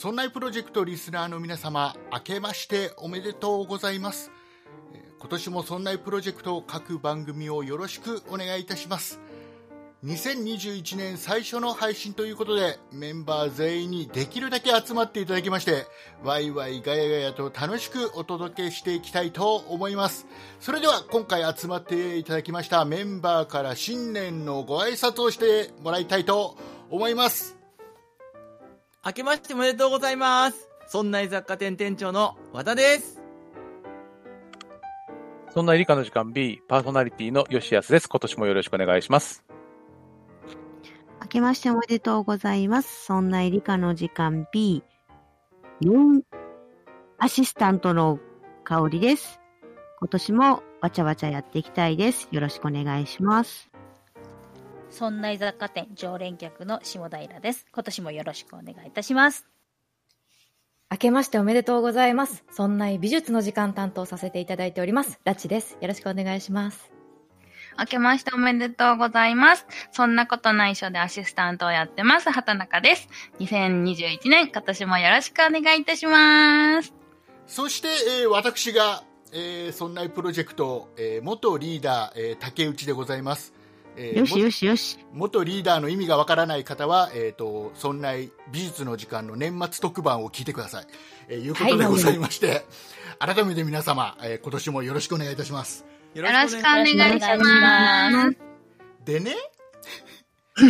そんなプロジェクトリスナーの皆様、明けましておめでとうございます。今年もそんなプロジェクト各番組をよろしくお願いいたします。2021年最初の配信ということで、メンバー全員にできるだけ集まっていただきまして、ワイワイガヤガヤと楽しくお届けしていきたいと思います。それでは今回集まっていただきましたメンバーから新年のご挨拶をしてもらいたいと思います。明けましておめでとうございます。そんな雑貨店店長の和田です。そんな理科の時間 B、パーソナリティの吉安です。今年もよろしくお願いします。明けましておめでとうございます。そんな理科の時間 B、4アシスタントの香りです。今年もわちゃわちゃやっていきたいです。よろしくお願いします。そんな雑貨店常連客の下平です。今年もよろしくお願いいたします。明けましておめでとうございます。そんな美術の時間担当させていただいております。ラチです。よろしくお願いします。明けましておめでとうございます。そんなことないしょでアシスタントをやってます、畑中です。2021年、今年もよろしくお願いいたします。そして、えー私が、えー、そんなプロジェクト、えー元リーダー、えー竹内でございます。えーよしよしよし。元リーダーの意味がわからない方は、えっ、と、そんな美術の時間の年末特番を聞いてください。えーいうことでございまして、改めて皆様、えー今年もよろしくお願いいたします。よよろしくお願いし。ますでね、こ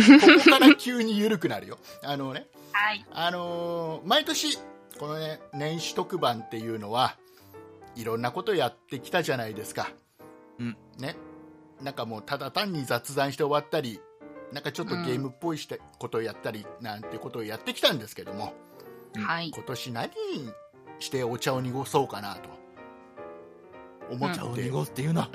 こから急に緩くなるよ。あのね、はい。あのー毎年、このね、年始特番っていうのは、いろんなことやってきたじゃないですか。うん。ね。なんかもう、ただ単に雑談して終わったり、なんかちょっとゲームっぽいしてことをやったり、なんてことをやってきたんですけども、はい。今年何してお茶を濁そうかなと思ってお茶をい濁すっていうな。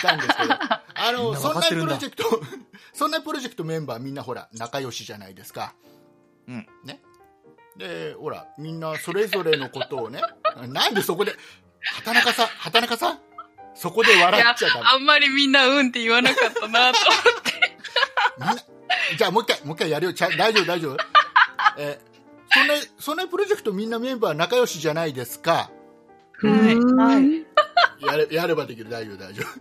たんですけど、あの、そんなプロジェクト、そんなプロジェクトメンバーみんなほら、仲良しじゃないですか。うん。ね。で、ほら、みんなそれぞれのことをね、なんでそこで、畑中さん、畑中さん、そこで笑っちゃダメ。あんまりみんなうんって言わなかったなと。みんな、じゃあもう一回、もう一回やるよ。ちゃ大丈夫、大丈夫。えーそんな、そんなプロジェクトみんなメンバー仲良しじゃないですか。はいはい。やれ、やればできる、大丈夫、大丈夫。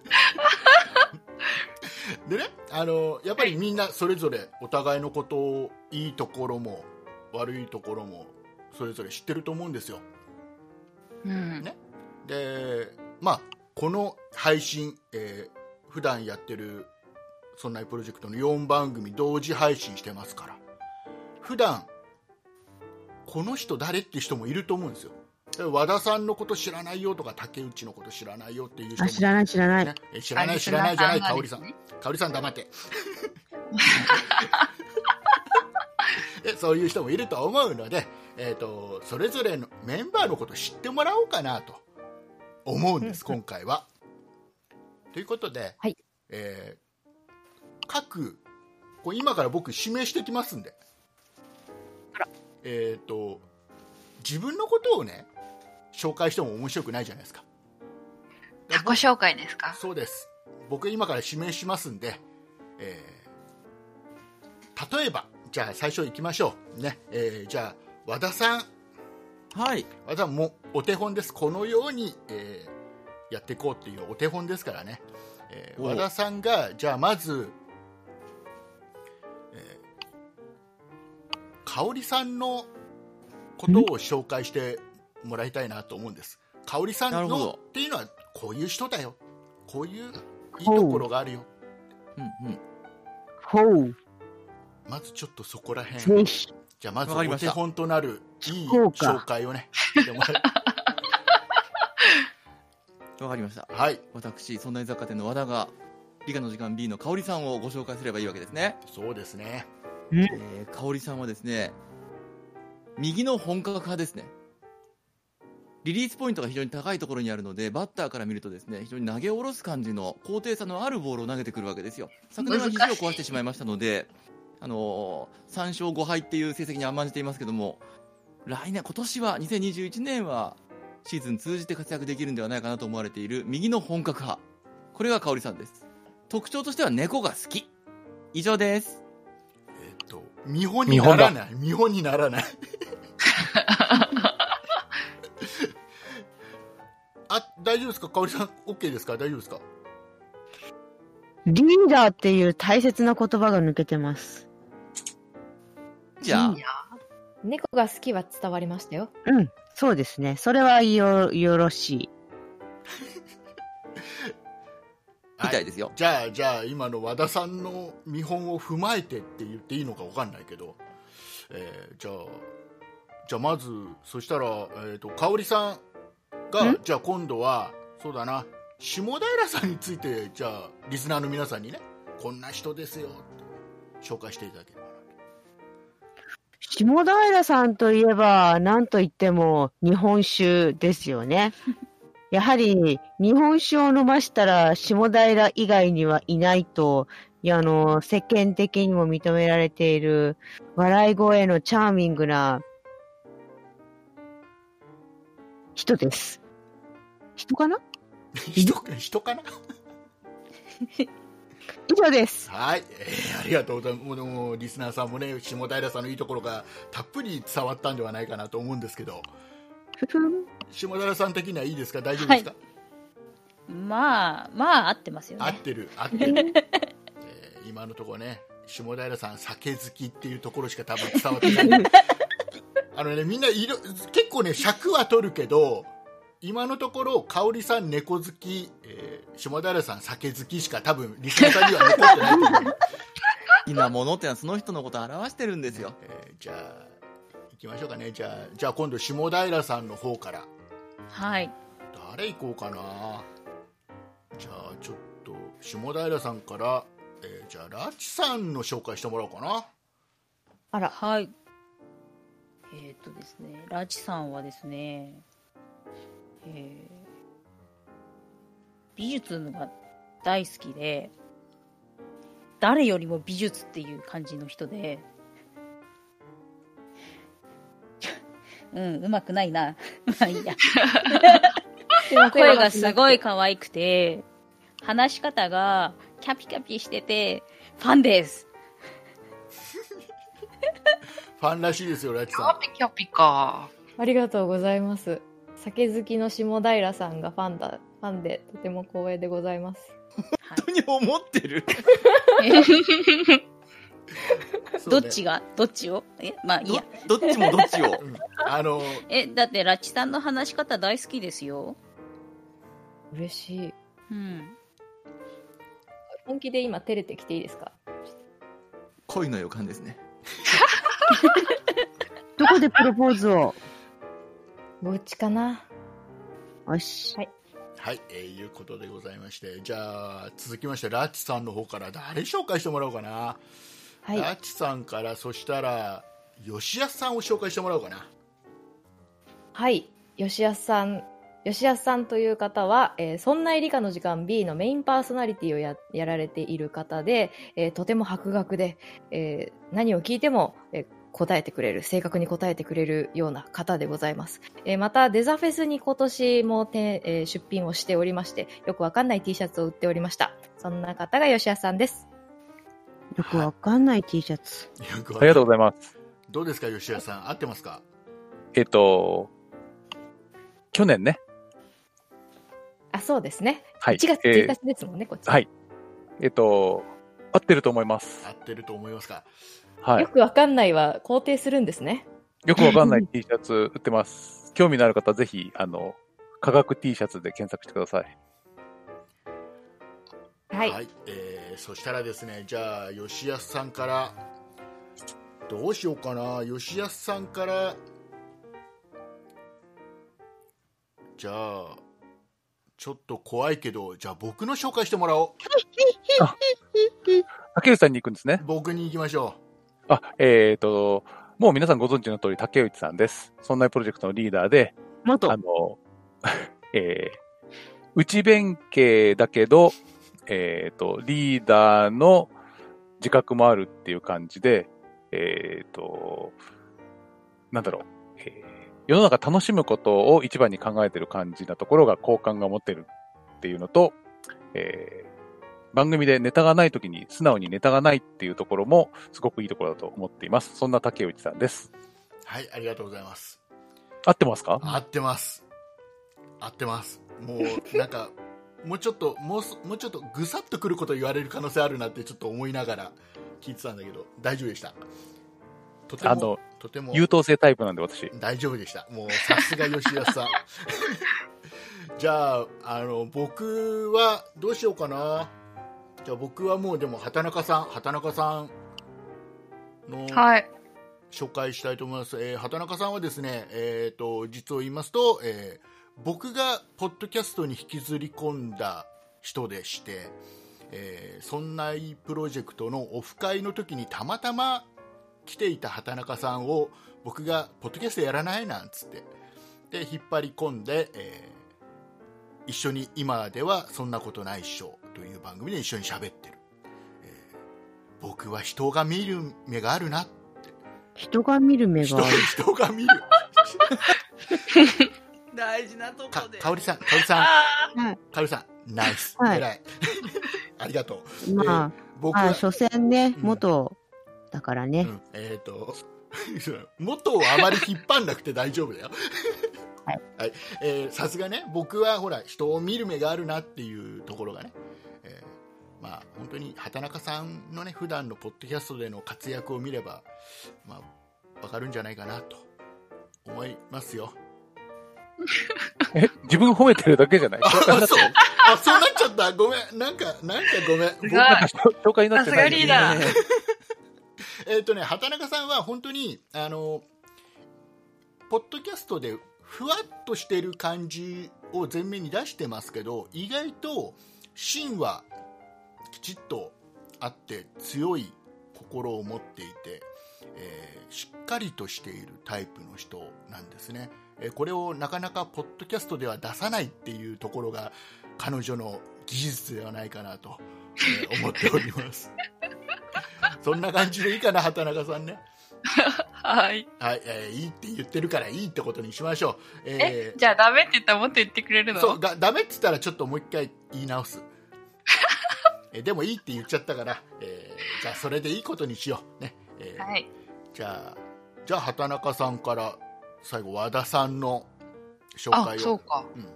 でね、あの、やっぱりみんなそれぞれお互いのことを、いいところも、悪いところも、それぞれ知ってると思うんですよ。うん。ね？で、まあ、この配信、えー普段やってる、そんなプロジェクトの4番組同時配信してますから、普段、この人誰って人もいると思うんですよ。で和田さんのこと知らないよとか、竹内のこと知らないよっていう人あ、も知らない知らない。ね、え知らない知らないじゃない、あ香織さん。香織さん黙って。でそういう人もいると思うので、えー、とそれぞれのメンバーのことを知ってもらおうかなと思うんです、今回は。ということで、はい。えー各こう今から僕指名してきますんで、えー、と自分のことをね紹介しても面白くないじゃないですか。自己紹介ですか？そうです。僕今から指名しますんで、えー例えばじゃあ最初行きましょう。ね、えーじゃあ和田さん。はい。和田もうお手本です。このように、えーやっていこうっていうお手本ですからね、えーお和田さんがじゃあまず、えー、香織さんのことを紹介してもらいたいなと思うんです。香織さんのっていうのはこういう人だよ。こういういいところがあるよ。うんうん。まずちょっとそこら辺。じゃあまずお手本となるいい紹介をねしてもらわかりました。うはい私、そんな雑貨店の和田が、理科の時間 B の香織さんをご紹介すればいいわけですね。そうですねえー、香織さんはですね、右の本格派ですね。リリースポイントが非常に高いところにあるので、バッターから見るとですね、非常に投げ下ろす感じの高低差のあるボールを投げてくるわけですよ。昨年は肘を壊してしまいましたので、あのー、3勝5敗っていう成績に甘んじていますけども、来年、今年は、2021年は、シーズン通じて活躍できるんではないかなと思われている右の本格派。これが香織さんです。特徴としては猫が好き。以上です。えっと見本にならない見本にならないあ、大丈夫ですか？かおりさん、OK ですか？大丈夫ですか？リーダーっていう大切な言葉が抜けてます。じゃあ、猫が好きは伝わりましたよ。うん、そうですね。それはよ、よろしい。みたいですよ。じゃあ、じゃあ、今の和田さんの見本を踏まえてって言っていいのかわかんないけど、えーじゃあ、じゃあまず、そしたら、えっ、と、香織さんが、じゃあ今度は、そうだな、下平さんについて、じゃあ、リスナーの皆さんにね、こんな人ですよ、って紹介していただければな下平さんといえば、なんといっても日本酒ですよね。やはり日本酒を飲ましたら下平以外にはいないと、いやあの、世間的にも認められている笑い声のチャーミングな人です。人かな？人人かな？以上です。はい、えーありがとうございます。もうリスナーさんもね、下平さんのいいところがたっぷり伝わったんではないかなと思うんですけど、ふふん下平さん的にはいいですか？大丈夫ですか、まあ、まあ合ってますよね。合ってる、合ってる。えー今のところね、下平さん酒好きっていうところしか多分伝わってない。あのね、みんないろ結構ね、尺は取るけど、今のところ、香織さん猫好き、えー下平さん酒好きしか多分リスナーさんには残ってないと思う。好きなものってのはその人のことを表してるんですよ。えーじゃあ行きましょうかねじゃあじゃあ今度下平さんの方からはい。誰行こうかなじゃあちょっと下平さんから、えーじゃあラチさんの紹介してもらおうかなあら、はい。えっ、とですね、ラチさんはですね、えー美術が大好きで、誰よりも美術っていう感じの人で、うん、うまくないな。まあいいや。声がすごい可愛くて、話し方がキャピキャピしてて、ファンです。ファンらしいですよラチキャさピキャピか。ありがとうございます。酒好きの下平さんがファンだ、ファンでとても光栄でございます。本当に思ってる？どっちが？どっちを？え、まあいいや。どどっちもどっちを。うんあのえ、だってラッチさんの話し方大好きですよ。嬉しい。うん。本気で今照れてきていいですか？恋の予感ですね。どこでプロポーズを？ぼっちかな？よし。はい、えーいうことでございましてじゃあ続きましてラチさんの方から誰紹介してもらおうかな、はい。ラチさんからそしたら吉安さんを紹介してもらおうかなはい。吉安さん。吉安さんという方は、えーそんな理科の時間 B のメインパーソナリティをややられている方で、えーとても博学で、えー何を聞いても、えー答えてくれる、正確に答えてくれるような方でございます。えーまた、デザフェスに今年もて、えー出品をしておりまして、よくわかんない T シャツを売っておりました。そんな方が吉安さんです。よくわかんない T シャツ。よくわありがとうございます。どうですか吉安さん？合ってますか？えっと、去年ね、あ、そうですね。はい。1月え1ー日ですもんね、こっち。はい。えっと、合ってると思います。合ってると思いますか？はい。よくわかんないは肯定するんですね。よくわかんない T シャツ売ってます。興味のある方はぜひ、あの、科学 T シャツで検索してください。はい。えーそしたらですねじゃあ吉安さんからどうしようかな吉安さんからじゃあちょっと怖いけどじゃあ僕の紹介してもらおう竹内さんに行くんですね。僕に行きましょあ、えっ、と、もう皆さんご存知の通り竹内さんです。そんなプロジェクトのリーダーで、元あ。の、えー、内弁慶だけど、えっ、と、リーダーの自覚もあるっていう感じで、えっ、と、なんだろう、えー世の中楽しむことを一番に考えてる感じなところが好感が持てるっていうのと、えー番組でネタがない時に素直にネタがないっていうところもすごくいいところだと思っています。そんな竹内さんです。うはいありがとうございます。合ってますか？合ってます。合ってます。もうなんか もうちょっともうすもうちょっとぐさっとくること言われる可能性あるなってちょっと思いながら聞いてたんだけど大丈夫でした？とてもあのとても。優等生タイプなんで私。大丈夫でした。もうさすが吉安さん。じゃああの僕はどうしようかなじゃあ僕はもうでも畑中さん畑中さんのはい。紹介したいと思います、えー畑中さんはですね、えー、と実を言いますと、えー僕がポッドキャストに引きずり込んだ人でして、えーそんないプロジェクトのオフ会の時にたまたま来ていた畑中さんを僕がポッドキャストやらないなんつってで引っ張り込んで、えー一緒に今ではそんなことないっしょという番組で一緒に喋ってる、えー僕は人が見る目があるな人が見る目人がある。人が見る。大事なとこかで。かおりさんかおりさん。はい。かおりさんナイス、はい。偉い。ありがとう。まあ、僕はあ、所詮ね、うん。元だからね。うん。えっ、と元をあまり引っ張んなくて大丈夫だよ。はい、はい。えーさすがね僕はほら人を見る目があるなっていうところがね、えーまあ本当に畑中さんのね普段のポッドキャストでの活躍を見ればまあわかるんじゃないかなと思いますよ。え、自分褒めてるだけじゃない？紹介になってるあそうなっちゃった？ごめん。なんかなんかごめん。僕なんか紹介になってないさすがリーダー。ねえっ、とね、畑中さんは本当に、あの、ポッドキャストでふわっとしてる感じを前面に出してますけど、意外と芯はきちっとあって強い心を持っていて、えーしっかりとしているタイプの人なんですね。えーこれをなかなかポッドキャストでは出さないっていうところが彼女の技術ではないかなと、えー 思っております。そんな感じでいいかな、畑中さんね。はい。はい、えーいいって言ってるからいいってことにしましょう。ええ、ーじゃあダメって言ったらもっと言ってくれるの？そうがダメって言ったらちょっともう一回言い直す。えーでもいいって言っちゃったから、えーじゃあそれでいいことにしよう。ね。えーはい。じゃあ、じゃあ畑中さんから最後和田さんの紹あ介、を。そうか。うん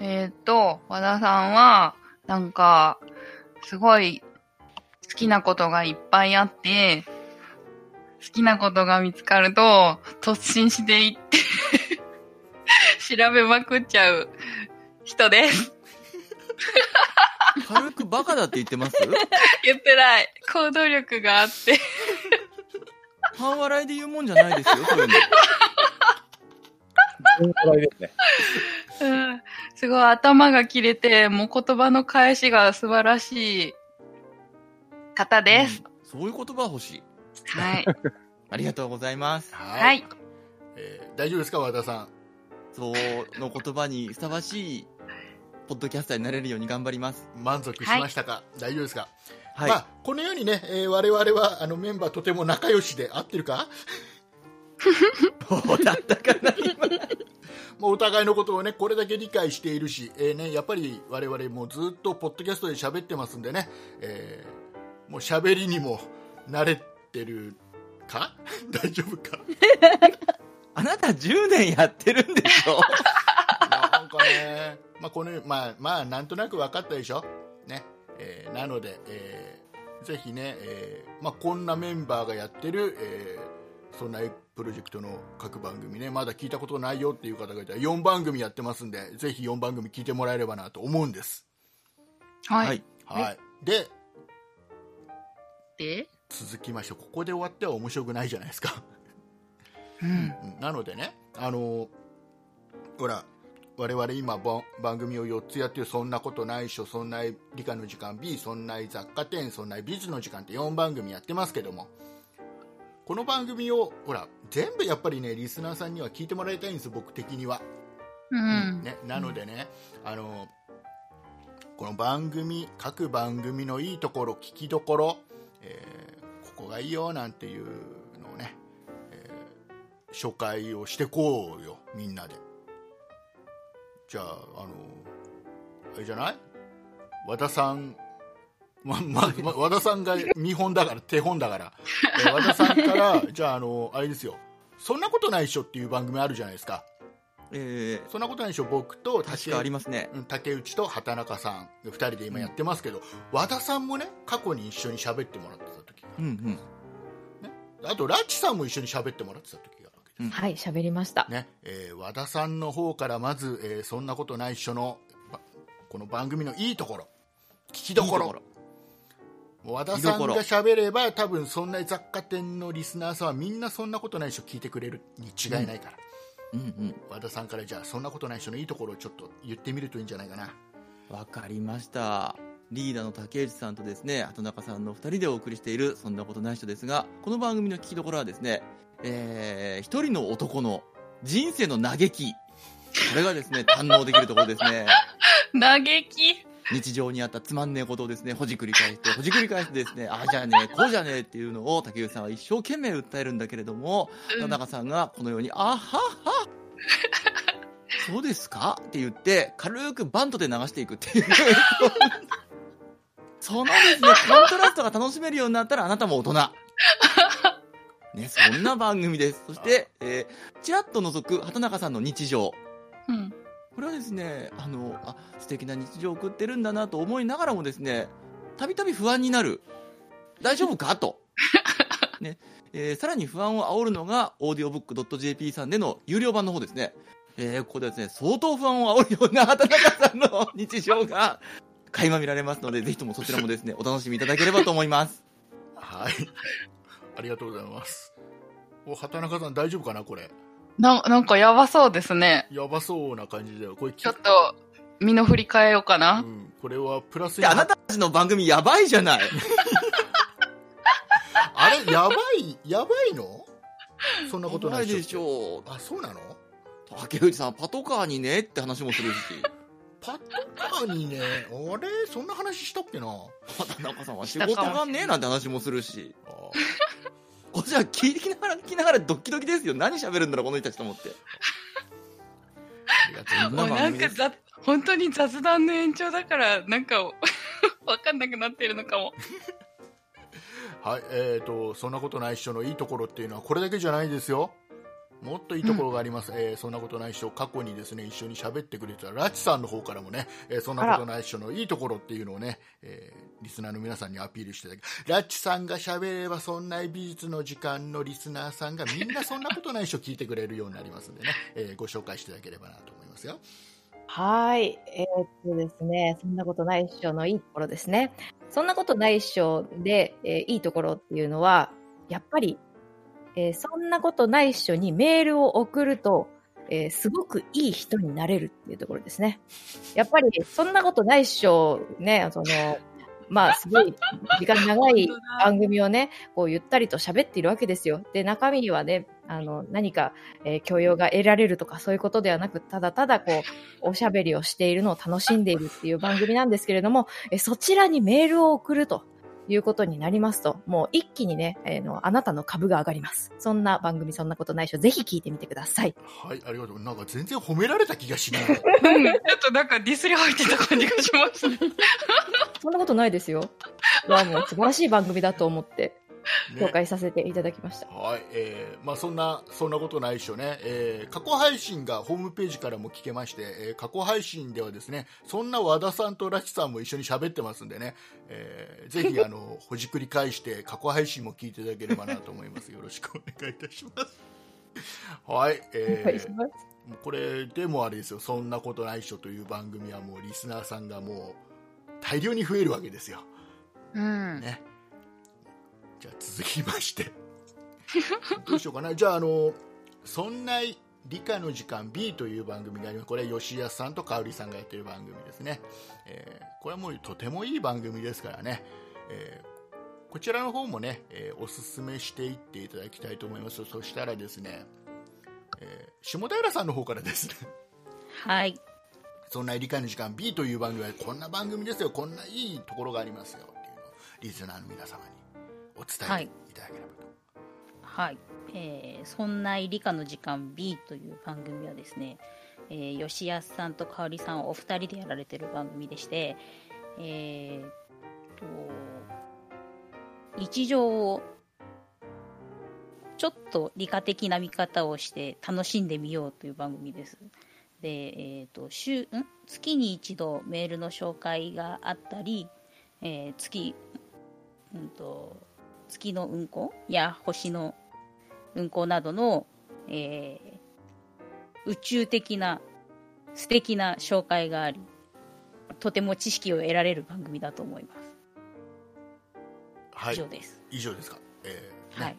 えーっと、和田さんは、なんか、すごい好きなことがいっぱいあって、好きなことが見つかると、突進していって、調べまくっちゃう人です。軽くバカだって言ってます？言ってない。行動力があって。半笑いで言うもんじゃないですよ、そういうの。笑いですね。うんすごい頭が切れて、もう言葉の返しが素晴らしい方です。うんそういう言葉欲しい。はい。ありがとうございます。はい、はい。えー大丈夫ですか、和田さん。その言葉にふさわしい、ポッドキャスターになれるように頑張ります。満足しましたか、大丈夫ですか、はい。まあ、このようにね、えー我々はあのメンバーとても仲良しで合ってるか？どうだったかな、今。もうお互いのことをねこれだけ理解しているし、えーね、やっぱり我々もずっとポッドキャストで喋ってますんでね、えーもう喋りにも慣れてるか？大丈夫か？あなた10年やってるんでしょ？なんかね、まあこのまあまあなんとなく分かったでしょ、ねえーなので、えーぜひね、えーまあ、こんなメンバーがやってる、えーそんなプロジェクトの各番組ねまだ聞いたことないよっていう方がいたら4番組やってますんでぜひ4番組聞いてもらえればなと思うんです。はい。はいはい、でで、続きましてここで終わっては面白くないじゃないですか。うん。うんなのでね、あのほら、我々今ば番組を4つやってる、そんなことないっしょ、そんな理科の時間 B、そんな雑貨店、そんな美術の時間って4番組やってますけども、この番組を、ほら、全部やっぱりね、リスナーさんには聞いてもらいたいんです、僕的には。うん。ね、なのでね、あのこの番組各番組のいいところ聞きどころ、えーここがいいよなんていうのをね、えー紹介をしてこうよみんなでじゃああのあれじゃない？和田さん ままま和田さんが見本だから手本だから、えー和田さんからじゃああのあれですよそんなことないっしょっていう番組あるじゃないですか。えそんなことないっしょ、僕とー、確かありますね。うん竹内と畑中さん、2人で今やってますけど、和田さんもね、過去に一緒に喋ってもらってた時がうんうん。あと、ラッチさんも一緒に喋ってもらってた時。うん。はい、喋りました。ねえー和田さんの方からまず、えーそんなことないっしょのばこの番組のいいところ聞きどころ。和田さんが喋れば多分そんな雑貨店のリスナーさんはみんなそんなことないっしょ聞いてくれるに違いないから、うん。うん。和田さんからじゃあそんなことないっしょのいいところをちょっと言ってみるといいんじゃないかな。わかりました。リーダーの竹内さんとですね、畑中さんの二人でお送りしている、そんなことない人ですが、この番組の聞きどころはですね、えー、一人の男の人生の嘆き。これがですね、堪能できるところですね。嘆き。日常にあったつまんねえことをですね、ほじくり返して、ほじくり返してですね、ああじゃねえ、こうじゃねえっていうのを竹内さんは一生懸命訴えるんだけれども、うん畑中さんがこのように、あははそうですか？って言って、軽くバントで流していくっていう。そのですね、コントラストが楽しめるようになったらあなたも大人。ね、そんな番組です。そして、えー、ちらっと覗く畑中さんの日常。うん。これはですね、あの、あ、素敵な日常を送ってるんだなと思いながらもですね、たびたび不安になる。大丈夫かと。ね。えーさらに不安を煽るのが、audiobook.jp さんでの有料版の方ですね。えーここでですね、相当不安を煽るような畑中さんの日常が、垣間見られますので、ぜひともそちらもですね、お楽しみいただければと思います。はいありがとうございますお畑中さん大丈夫かなこれ？な、なんかやばそうですね。やばそうな感じだよこれちょっと、身の振り替えようかうな。ん、これはプラスあなたたちの番組やばいじゃない。あれやばいやばいの？そんなことないでしょう。あそうなの？竹内さん、パトカーにねって話もするし。パトカーにねあれ？そんな話したっけな？畑中さんは仕事がねえなんて話もするし。あこっちは聞きながら聞きながらドッキドキですよ。何喋るんだろう、この人たちと思って。ありがとうございもうますなんかざ、本当に雑談の延長だから、なんか、わかんなくなってるのかも。はいえー、とそんなことないっしょのいいところっていうのはこれだけじゃないですよもっといいところがあります、えーそんなことないっしょ。過去にですね一緒に喋ってくれてたラチさんの方からもね、えーそんなことないっしょのいいところっていうのをね、えーリスナーの皆さんにアピールしていただきラッチさんが喋ればそんな美術の時間のリスナーさんがみんなそんなことないっしょ聞いてくれるようになりますんでね、えーご紹介していただければなと思いますよ。はい。えーっとですね、そんなことないっしょのいいところですね。そんなことないっしょで、えーいいところっていうのは、やっぱり、えーそんなことないっしょにメールを送ると、えーすごくいい人になれるっていうところですね。やっぱり、そんなことないっしょ、ね、その、まあ、すごい時間長い番組をね、こうゆったりと喋っているわけですよ。で、中身にはね、あの、何か、えー教養が得られるとかそういうことではなく、ただただこう、おしゃべりをしているのを楽しんでいるっていう番組なんですけれども、えーそちらにメールを送るということになりますと、もう一気にね、えーのあなたの株が上がります。そんな番組、そんなことないしょ、ぜひ聞いてみてください。はいありがとうなんか全然褒められた気がしない うん、ちょっとなんかディスり入ってた感じがしますね。そんなことないですよ。いや、もう素晴らしい番組だと思って、ね紹介させていただきました。はい、えーまあそんな、そんなことないっしょね。えー過去配信がホームページからも聞けまして、えー過去配信ではですね、そんな和田さんとラチさんも一緒に喋ってますんでね、えーぜひ、あの、ほじくり返して過去配信も聞いていただければなと思います。よろしくお願いいたします。はい、えお願いーしますもうこれでもあれですよ、そんなことないっしょという番組はもうリスナーさんがもう大量に増えるわけですよ。うん。ね。じゃあ続きまして。どうしようかな。じゃあ、あの、そんな理科の時間 B という番組があります。これは吉安さんと香織さんがやってる番組ですね。えーこれはもうとてもいい番組ですからね。えーこちらの方もね、えーおすすめしていっていただきたいと思います。そしたらですね、えー下平さんの方からですね、はい。そんな理科の時間 B という番組はこんな番組ですよ、こんないいところがありますよっていうのをリスナーの皆様にお伝えいただければと。はい。えー、そんな理科の時間 B という番組はですね、えー、吉安さんと香織さんお二人でやられてる番組でして、えー、と、日常をちょっと理科的な見方をして楽しんでみようという番組です。で、えっ、と、週、ん？月に一度メールの紹介があったり、えー月、うんと、月の運行や星の運行などの、えー宇宙的な素敵な紹介があり、とても知識を得られる番組だと思います。はい以上です。以上ですか、えーねはい。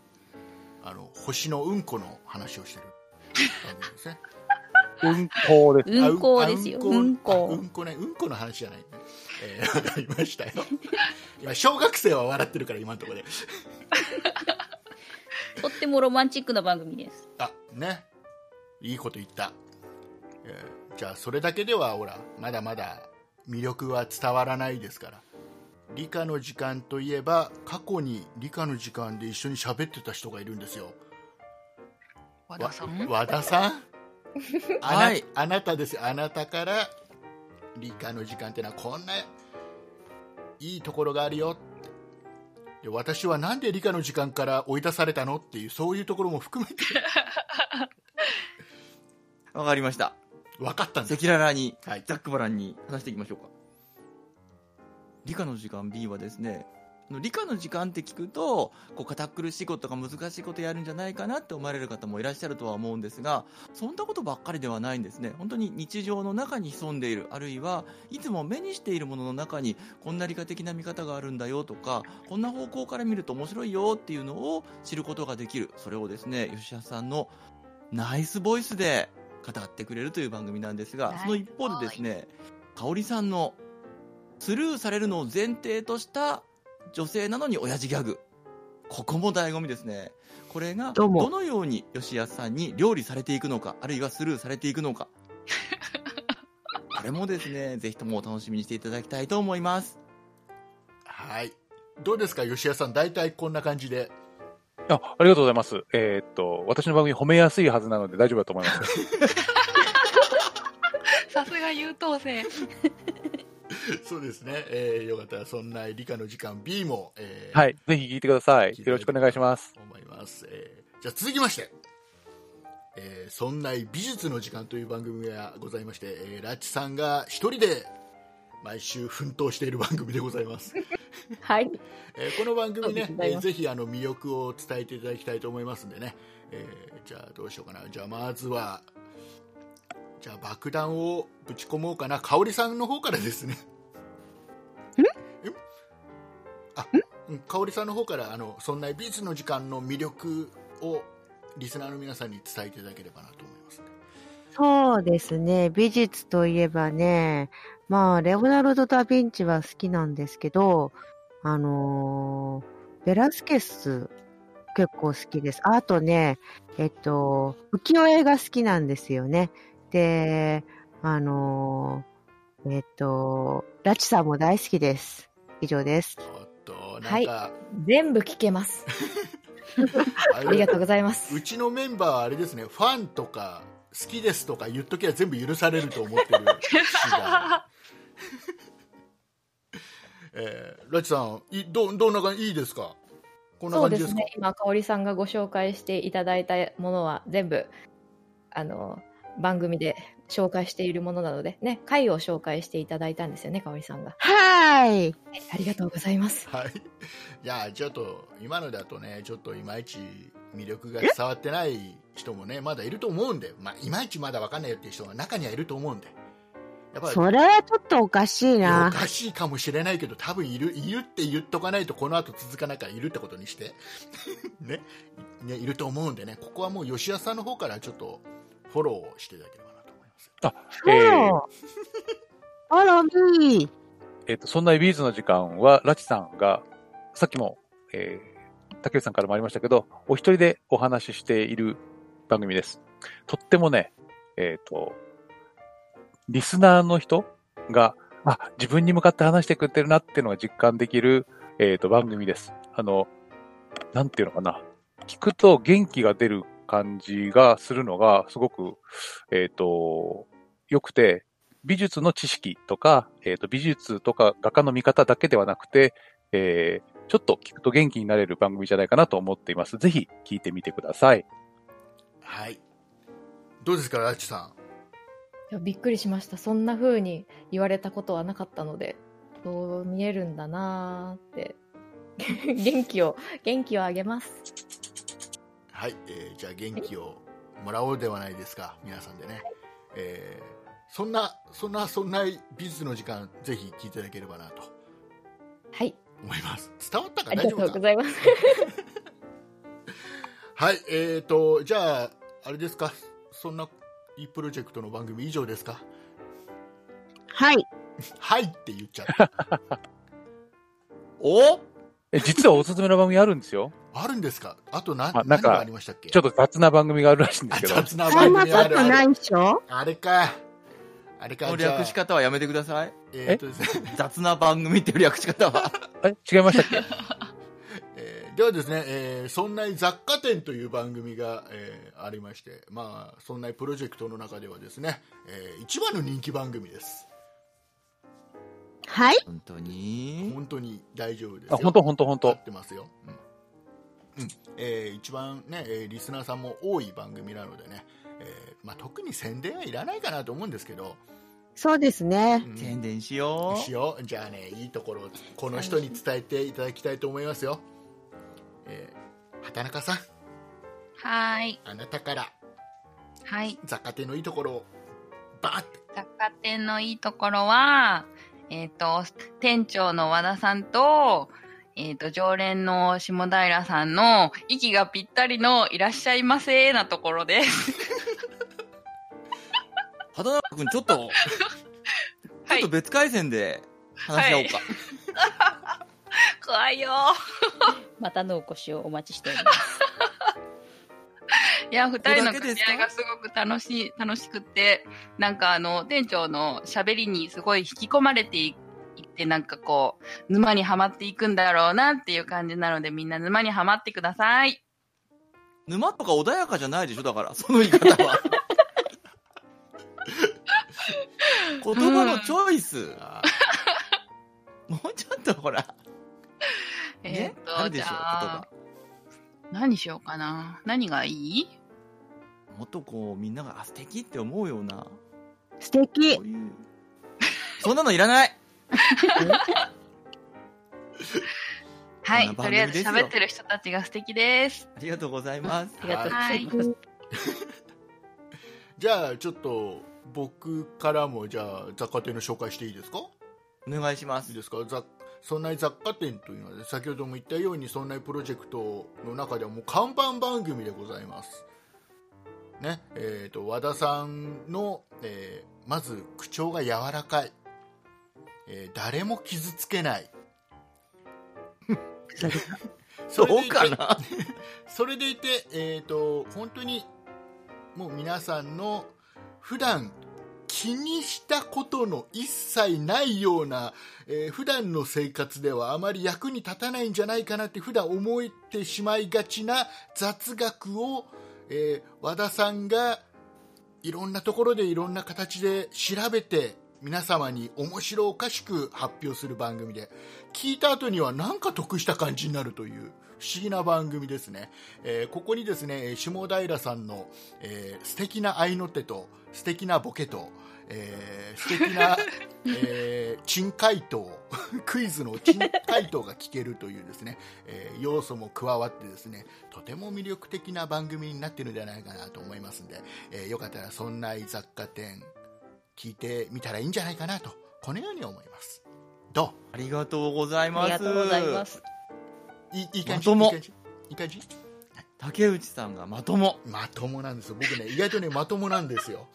あの星のうんこの話をしてる番組ですね 運行です。運行ですよ。あ運行。あうんこねうんこの話じゃないねえーわかりましたよ今小学生は笑ってるから今のところで。とってもロマンチックな番組です。あね。いいこと言った、えーじゃあそれだけではほらまだまだ魅力は伝わらないですから。理科の時間といえば過去に理科の時間で一緒に喋ってた人がいるんですよ。和田さん？和田さん？あな,、はい。あなたですよ。あなたから理科の時間ってのはこんないいところがあるよで私はなんで理科の時間から追い出されたのっていうそういうところも含めて わかりました。分かったんです赤裸々に、はいざっくばらんに話していきましょうか。理科の時間 B はですね、理科の時間って聞くと、こう堅苦しいこととか難しいことやるんじゃないかなって思われる方もいらっしゃるとは思うんですが、そんなことばっかりではないんですね。本当に日常の中に潜んでいる、あるいはいつも目にしているものの中に、こんな理科的な見方があるんだよとか、こんな方向から見ると面白いよっていうのを知ることができる。それをですね、吉田さんのナイスボイスで語ってくれるという番組なんですが、その一方でですね、香織さんのスルーされるのを前提とした女性なのに親父ギャグ。ここも醍醐味ですね。これがどうもどのように吉安さんに料理されていくのか、あるいはスルーされていくのか。これもですね、ぜひともお楽しみにしていただきたいと思います。はいどうですか吉谷さん大体こんな感じであありがとうございます。えーっと、私の番組褒めやすいはずなので大丈夫だと思います。さすが優等生。そうですね、えーよかったらそんな理科の時間 B も、えーはい。ぜひ聞いてください。よろしくお願いします。思います、えーじゃあ続きまして、えーそんな美術の時間という番組がございまして、えーラッチさんが一人で毎週奮闘している番組でございます、はい。えーこの番組ねえーぜひあの魅力を伝えていただきたいと思いますんでね、えーじゃあどうしようかなじゃあまずはじゃあ爆弾をぶち込もうかな香織さんの方からですねあうん香織さんの方からあのそんな美術の時間の魅力をリスナーの皆さんに伝えていただければなと思いますそうですね。美術といえばね、まあ、レオナルド・ダ・ヴィンチは好きなんですけど、あのーベラスケス結構好きです。あとね、えっと、浮世絵が好きなんですよね。で、あのーえっと、ラチさんも大好きです。以上です。となんか、全部聞けます。あありがとうございます。うちのメンバーはあれですねファンとか好きですとか言っときゃ全部許されると思ってる えー、ラチさんいどどんな感じいいですか？こんな感じですか？そうですね。今、香織さんがご紹介していただいたものは全部、あの、番組で紹介しているものなので、ね、回を紹介していただいたんですよね、香織さんが。はーい。はいありがとうございます。はいじゃあちょっと今のだとねちょっといまいち魅力が伝わってない人もねまだいると思うんで、まあ、いまいちまだわかんないよっていう人が中にはいると思うんでやっぱりそれはちょっとおかしいいやおな。かしいかもしれないけど多分いるいるって言っとかないとこの後続かないからいるってことにして ねねいると思うんでねここはもう吉谷さんの方からちょっとフォローしていただければなと思いますそう。えーあら、みー。えっ、と、そんなビーズの時間は、ラチさんが、さっきも、えー、竹内さんからもありましたけど、お一人でお話ししている番組です。とってもね、えっ、と、リスナーの人が、あ、自分に向かって話してくれてるなっていうのが実感できる、えっ、と、番組です。あの、なんていうのかな。聞くと元気が出る感じがするのが、すごく、えっ、と、良くて、美術の知識とか、えっ、と、美術とか画家の見方だけではなくて、えーちょっと聞くと元気になれる番組じゃないかなと思っています。ぜひ聞いてみてください。はい。どうですか、ラッチさいやびっくりしました。そんな風に言われたことはなかったので、そう見えるんだなーって。元気を、元気をあげます。ん。はい。えーじゃあ元気をもらおうではないですか、皆さんでね。えーそんな、そんな、そんな美術の時間、ぜひ聞いていただければなとはい。思います。伝わったか？ありがとうございます。はい。えーと、じゃあ、あれですか、そんないいプロジェクトの番組以上ですか？はい。はいって言っちゃった。お？え実はおすすめの番組あるんですよ。あるんですか？あと何あなんか何がありましたっけ？ちょっと雑な番組があるらしいんであすけど。雑なそ番組んなことあるあるないでしょ？あれか。あれか。のじゃあ略し方はやめてください。え？ーとですね。雑な番組っていう略し方は。え？違いましたっけ？えーではですね、えー、そんな雑貨店という番組が、えーありまして、まあ、そんなプロジェクトの中ではですね、えー一番の人気番組です。はい。本当に？本当に大丈夫ですよ。あ、本当本当本合当ってますよ。うん。うん。えー一番ね、えーリスナーさんも多い番組なのでね、えーまあ、特に宣伝はいらないかなと思うんですけど、そうですね。うん。宣伝しよしよう。じゃあねいいところをこの人に伝えていただきたいと思いますよ、えー畑中さん。はーい。あなたから。はい。雑貨店のいいところをバーって。雑貨店のいいところは、えっ、と、店長の和田さんと、えっ、と、常連の下平さんの息がぴったりのいらっしゃいませなところです。う。畑中君、ちょっと、ちょはいっと。別回線で話し合おうか。怖いよ。またのお越しをお待ちしております。いや、二人の掛け合いがすごく楽しい、楽しくって、なんかあの、店長の喋りにすごい引き込まれていって、なんかこう、沼にはまっていくんだろうなっていう感じなので、みんな沼にはまってください。沼とか穏やかじゃないでしょだから、その言い方は。言葉のチョイス。あもうちょっとほら。えっと、あるでしょ、言あ葉。、何しようかな。何がいい？もっとこう、みんなが、あ、素敵って思うような。素敵。そんなのいらない はい。とりあえず喋ってる人たちが素敵です。ありがとうございます。ありがとうございます。ー じゃあちょっと僕からもじゃあ雑貨店の紹介していいですか？お願いしますいい。ですか？ざそんな雑貨店というのは、ね、先ほども言ったようにそんなプロジェクトの中ではもう看板番組でございます。ねえー、と和田さんの、えーまず口調が柔らかい、えー誰も傷つけない。それでいてそうかな？それでいて、えー、と本当にもう皆さんの普段気にしたことの一切ないような、えー普段の生活ではあまり役に立たないんじゃないかなって普段思ってしまいがちな雑学を、えー和田さんがいろんなところでいろんな形で調べて皆様に面白おかしく発表する番組で聞いた後には何か得した感じになるという不思議な番組ですね、えーここにですね下平さんの、えー素敵な合いの手と素敵なボケと、えー素敵な、えー珍回答 クイズの珍回答が聞けるというですね、えー要素も加わってですねとても魅力的な番組になっているんじゃないかなと思いますんで、えーよかったらそんな雑貨店聞いてみたらいいんじゃないかなとこのように思います。どありがとうございあます。りがとうございます。ういいいい感じ？まとも。いい感じ？いい感じ？竹内さんがまとも。まともなんですよ。僕ね意外とねまともなんですよ。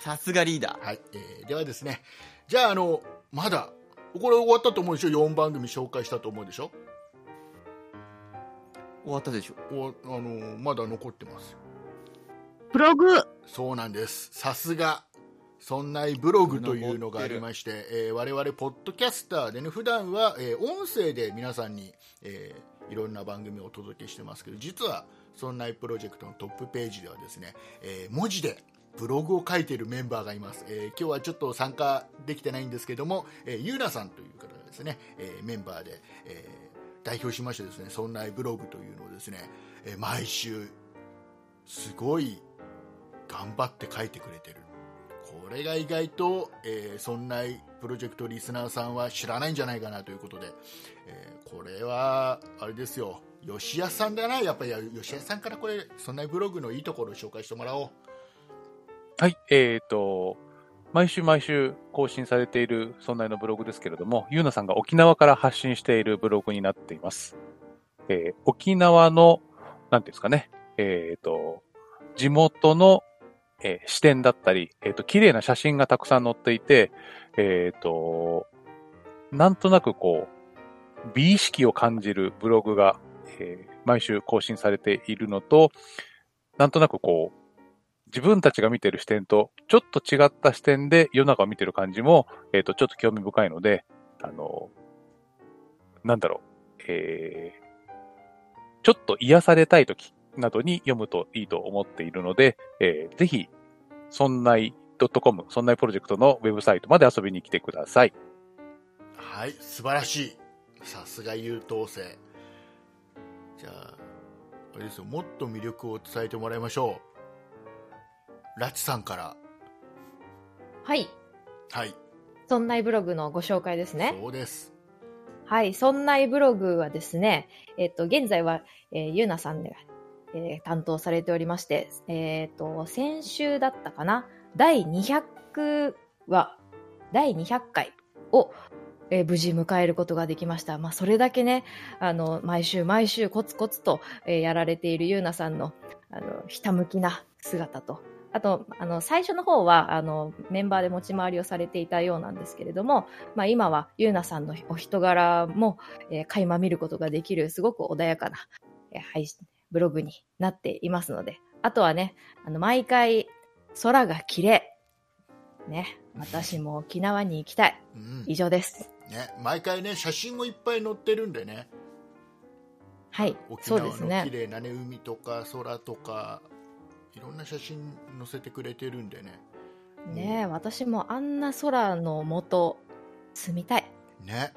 さすがリーダー。はい、えーではですね。じゃああのまだこれ終わったと思うでしょ？4番組紹介したと思うでしょ？終わったでしょ。おあのまだ残ってます。ブログ。そうなんです。さすがそんなブログというのがありまして、えー我々ポッドキャスターでね普段は、えー音声で皆さんに、えーいろんな番組をお届けしてますけど実はそんないプロジェクトのトップページではですね、えー文字でブログを書いているメンバーがいます、えー今日はちょっと参加できてないんですけども、えーゆうなさんという方がですね、えーメンバーで、えー代表しましてですね、そんないブログというのをですね、えー毎週、すごい頑張って書いてくれてる。これが意外と、えーそんなプロジェクトリスナーさんは知らないんじゃないかなということで、えーこれは、あれですよ、吉安さんだな、やっぱり吉安さんからこれ、そんなブログのいいところを紹介してもらおう。はい、えっ、と、毎週毎週更新されているそんなのブログですけれども、ゆうなさんが沖縄から発信しているブログになっています。えー沖縄の、なんていうんですかね、えっ、と、地元の、えー視点だったり、えっ、と、綺麗な写真がたくさん載っていて、えっ、と、なんとなくこう、美意識を感じるブログが、えー毎週更新されているのと、なんとなくこう、自分たちが見てる視点と、ちょっと違った視点で世の中を見てる感じも、えっ、と、ちょっと興味深いので、あの、なんだろう、えー、ちょっと癒されたい時などに読むといいと思っているので、えー、ぜひ、そんない .com、そんないプロジェクトのウェブサイトまで遊びに来てください。はい、素晴らしい。さすが優等生。じゃあ、あれですよ、もっと魅力を伝えてもらいましょう。ラチさんから。はい。はい、そんないブログのご紹介ですね。そうです。はい。そんないブログはですね、えっと、現在は、えーゆうなさんで、えー担当されておりまして、えっと、先週だったかな？第200話、第200回を、えー無事迎えることができました。まあ、それだけね、あの、毎週毎週コツコツと、えーやられているゆうなさんの、あの、ひたむきな姿と、あと、あの、最初の方は、あの、メンバーで持ち回りをされていたようなんですけれども、まあ、今は、ゆうなさんのお人柄も、えー垣間見ることができる、すごく穏やかな、えー配信ブログになっていますので、あとはね、あの、毎回、空が綺麗。ね、私も沖縄に行きたい。うん。以上です。ね、毎回ね、写真もいっぱい載ってるんでね。はい、沖縄の綺。麗なね、海とか空とか、いろんな写真載せてくれてるんでね。ね私もあんな空の下、住みたい。ね。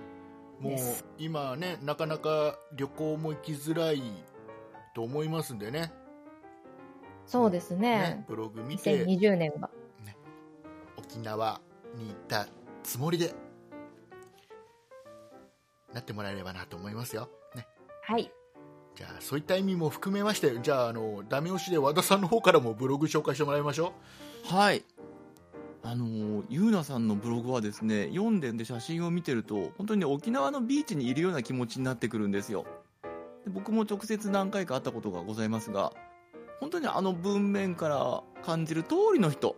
もう今ね、なかなか旅行も行きづらいと思いますんでね。そうですね。ブログ見て2020年は。沖縄に行ったつもりでなってもらえればなと思いますよ。ね。はい。じゃあそういった意味も含めまして、じゃああのダメ押しで和田さんの方からもブログ紹介してもらいましょはい。あのーゆうなさんのブログはですね、読んでで写真を見てると、本当にね沖縄のビーチにいるような気持ちになってくるんですよ。で僕も直接何回か会ったことがございますが、本当にあの文面から感じる通りの人、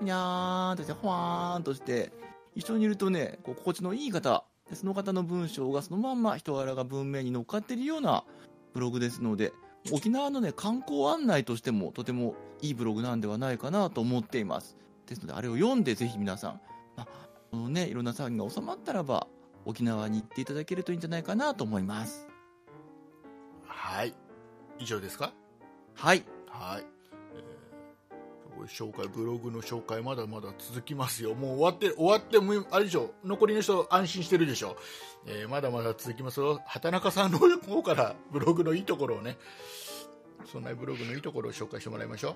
にゃーんとして、ほわーんとして、一緒にいるとね、こう心地のいい方、その方の文章がそのまんま人柄が文面に乗っかっているようなブログですので、沖縄のね、観光案内としてもとてもいいブログなんではないかなと思っています。ですので、あれを読んでぜひ皆さん、まあ、このね、いろんな騒ぎが収まったらば、沖縄に行っていただけるといいんじゃないかなと思います。う。はい。以上ですか？はい。はい。えーこれ紹介、ブログの紹介まだまだ続きますよ。もう終わって、終わってもう、あれでしょ、残りの人安心してるでしょ。えーまだまだ続きますよ。畑中さんの方からブログのいいところをね、そんなブログのいいところを紹介してもらいましょ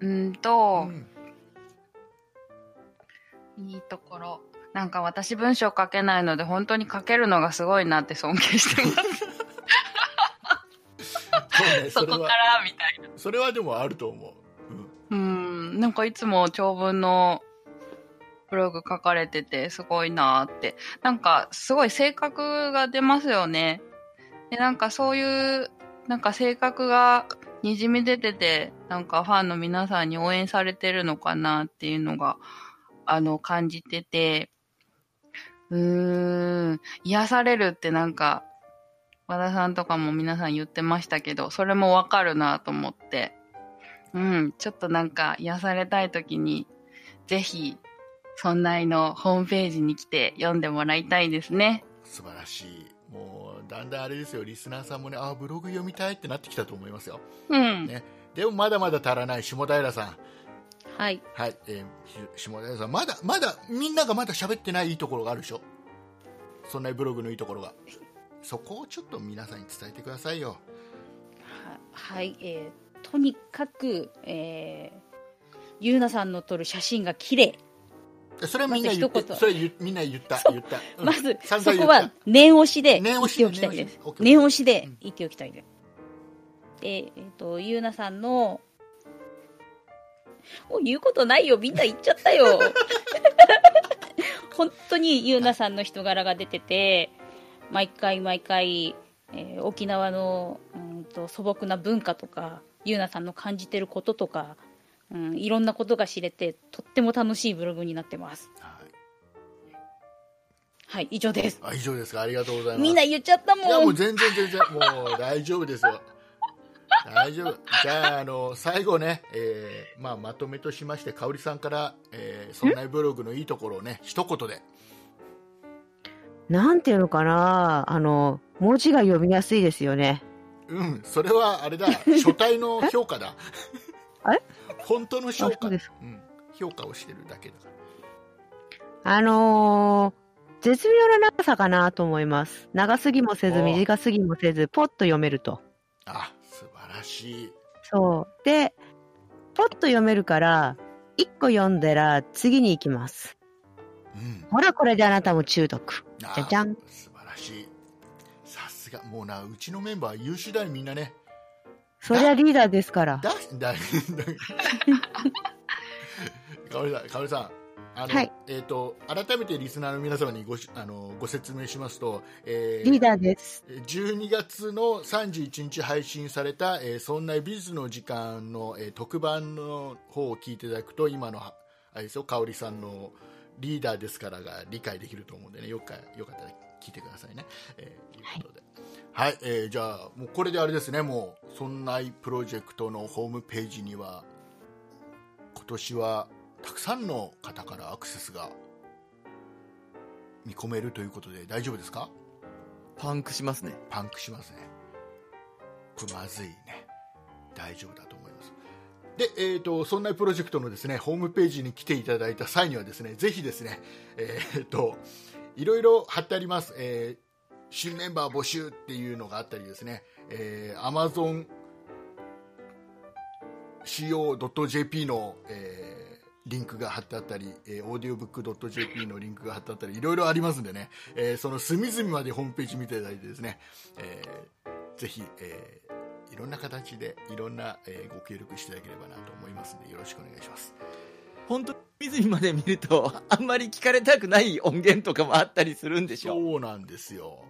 うーんう。とう、んいいところ。なんか私文章書けないので本当に書けるのがすごいなって尊敬してます。そうね、そこからみたいな。それはでもあると思う。うんうん、なんかいつも長文のブログ書かれててすごいなーって。なんかすごい性格が出ますよね。で、なんかそういう、なんか性格がにじみ出てて、なんかファンの皆さんに応援されてるのかなっていうのが、あの、感じてて、うーん、癒されるってなんか、和田さんとかも皆さん言ってましたけど、それもわかるなと思って、うん、ちょっとなんか癒されたい時に、ぜひ、そんないのホームページに来て読んでもらいたいですね。素晴らしい。もう、だんだんあれですよ、リスナーさんもね、あ、ブログ読みたいってなってきたと思いますよ。うん。ねでもまだまだ足らない下平さん。はい。はい、えーし下平さん、まだ、まだ、みんながまだ喋ってないいいところがあるでしょそんなブログのいいところが。そこをちょっと皆さんに伝えてくださいよ。ははい、えーとにかく、えー、ゆうなさんの撮る写真が綺麗。それはみんな言。ってまず一言それみんな言った言った、うん。まず、散そこは念押しで言っ念押しておきたいです。念押し。で。うん。言っておきたいです。で、えっ、と、ゆうなさんの、もう言うことないよ、みんな言っちゃったよ。本当にゆうなさんの人柄が出てて、毎回毎回、えー沖縄のうんと素朴な文化とか、ゆうなさんの感じてることとか、うん、いろんなことが知れて、とっても楽しいブログになってます。はいはい、以上です。あ以上ですか？ありがとうございますみんな言っちゃったいやも。もうん全然全然もう大丈夫ですよ大丈夫じゃああの最後ね、えーまあ、まとめとしまして香織さんから、えー、そんなブログのいいところをね一言でなんていうのかな？あの、文字が読みやすいですよね。うんそれはあれだ書体の評価だ あれ？本当の評価ですうん、評価をしてるだけだかあのー絶妙な長さかなと思います。長すぎもせず、お短すぎもせず、ポッと読めると。らあ素晴らしいそう。で、ポッと読めるから、一個読んだら次に行きます。うん。ほら、これであなたも中毒。あじゃじゃん。素晴らしい。さすが。もうなうちのメンバー優秀だねみんなね。そりゃリーダーですから。だだだ かおりさんかおりさん。あの、はい。えっ、と改めてリスナーの皆様にごしあのご説明しますと、えーリーダーです。12月の31日配信された「えーそんな美術の時間の」えー特番の方を聞いていただくと今のはあれですよ香織さんのリーダーですからが理解できると思うんでねよかよかったら聞いてくださいね。えー、ということではい、えーじゃあもうこれであれですねもうそんなプロジェクトのホームページには今年はたくさんの方からアクセスが見込めるということで大丈夫ですか？パンクしますね。パンクしますね。これまずいね。大丈夫だと思います。で、えっ、と、そんなプロジェクトのですね、ホームページに来ていただいた際にはですね、ぜひですね、えっ、と、いろいろ貼ってあります。えー新メンバー募集っていうのがあったりですね、えー、Amazon co.jp の、えーリンクが貼ってあったり、えー、audiobook.jp のリンクが貼ってあったり、いろいろありますんでね、えーその隅々までホームページ見ていただいてですね、えーぜひ、えーいろんな形でいろんな、えーご協力していただければなと思いますのでよろしくお願いします。本当に隅まで見ると、あんまり聞かれたくない音源とかもあったりするんでしょそうなんですよ。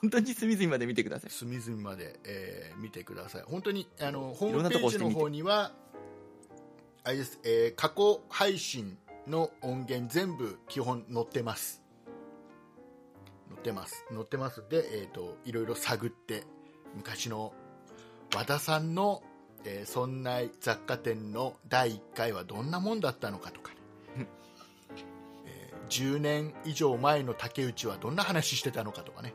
本当に隅々まで見てください。隅々まで、えー見てください。本当にあのホームページの方にはあれです、えー過去配信の音源全部基本載ってます。載ってます。載ってますんで、えっ、といろいろ探って昔の和田さんの、えーそんな雑貨店の第1回はどんなもんだったのかとかね、えー10年以上前の竹内はどんな話してたのかとかね、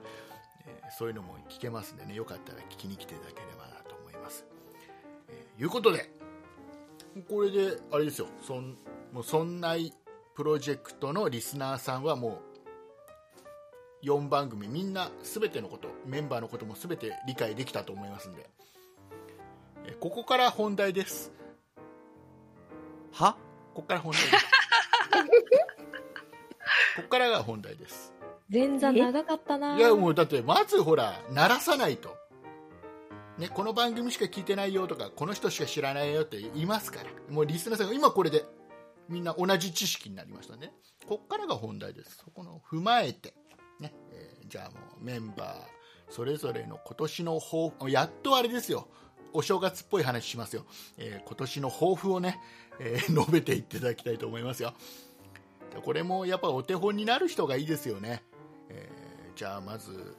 えーそういうのも聞けますんでね。よかったら聞きに来ていただければなと思います。えーいうことでこれであれですよ。そんもうそんなプロジェクトのリスナーさんはもう4番組みんな全てのことメンバーのことも全て理解できたと思いますんで。えーここから本題です。は？ここから本題です。ここからが本題です。前座長かったな。いやもうだってまずほら鳴らさないと、ね、この番組しか聞いてないよとかこの人しか知らないよって言いますから。もうリスナーさんが今これでみんな同じ知識になりましたね。こっからが本題です。そこの踏まえて、ねえーじゃあもうメンバーそれぞれの今年の抱負やっとあれですよお正月っぽい話しますよ、えー今年の抱負をね、えー 述べていただきたいと思いますよ。でこれもやっぱお手本になる人がいいですよね。えーじゃあまず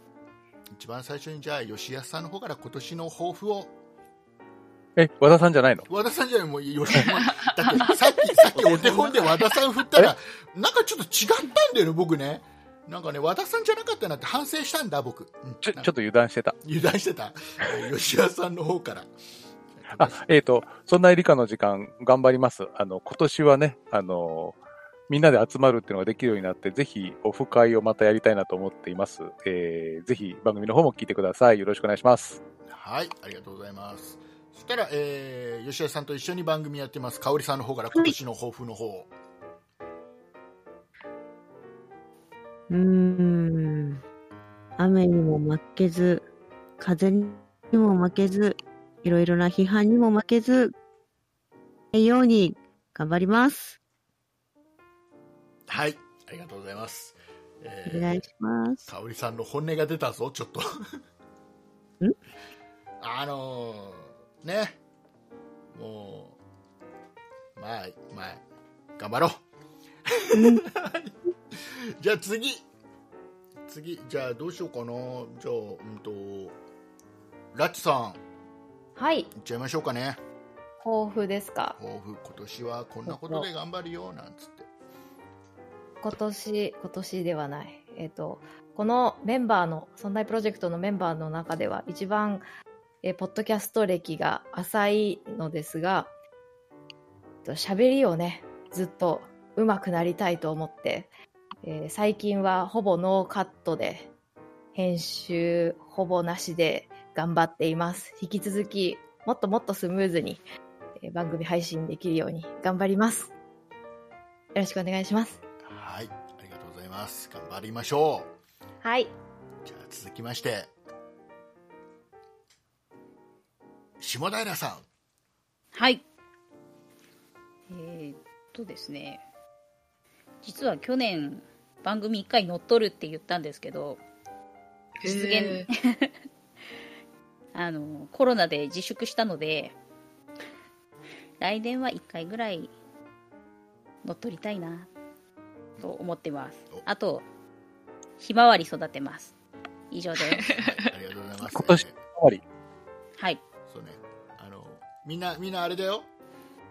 一番最初にじゃあ吉安さんの方から今年の抱負を。え、和田さんじゃないの？和田さんじゃないもう吉安さん。だってさっきさっきお手本で和田さん振ったら なんかちょっと違ったんだよね僕ねなんかね和田さんじゃなかったなって反省したんだ僕、うんちょ、ちょっと油断してた。油断してた、え ー吉安さんの方からあ、えっ、と、そんな理科の時間頑張ります。あの、今年はね、あの、みんなで集まるっていうのができるようになって、ぜひオフ会をまたやりたいなと思っています。えー、ぜひ番組の方も聞いてください。よろしくお願いします。はい、ありがとうございます。そしたら、えー、吉田さんと一緒に番組やってます、香織さんの方から今年の抱負の方を。うーん。雨にも負けず、風にも負けず、いろいろな批判にも負けず、ないように頑張ります。はい、ありがとうございます。えお願いします。香織さんの本音が出たぞ、ちょっと。ん？あのー、ね、もう、まあ、まあ、頑張ろう。じゃあ次。次、じゃあどうしようかな。じゃあ、うんと、ラッチさん、はい、いっちゃいましょうかね。抱負ですか？抱負、今年はこんなことで頑張るよ、なんつって。今年、今年ではない。えっ、と、このメンバーの、そんなプロジェクトのメンバーの中では一番、えーポッドキャスト歴が浅いのですが、えっと喋りをね、ずっと上手くなりたいと思って、えー最近はほぼノーカットで、編集ほぼなしで頑張っています。引き続き、もっともっとスムーズに、えー番組配信できるように頑張ります。よろしくお願いします。はい、ありがとうございます。頑張りましょはい。う。じゃあ続きまして、下平さん。はい。えーっとですね、実は去年番組1回乗っ取るって言ったんですけど、実現、あの、コロナで自粛したので、来年は1回ぐらい乗っ取りたいなと思ってますお。あと、ひまわり育てます。以上です。はい、ありがとうございます。今年えー終わり。はい。そうね、あの、みんな、みんなあれだよ。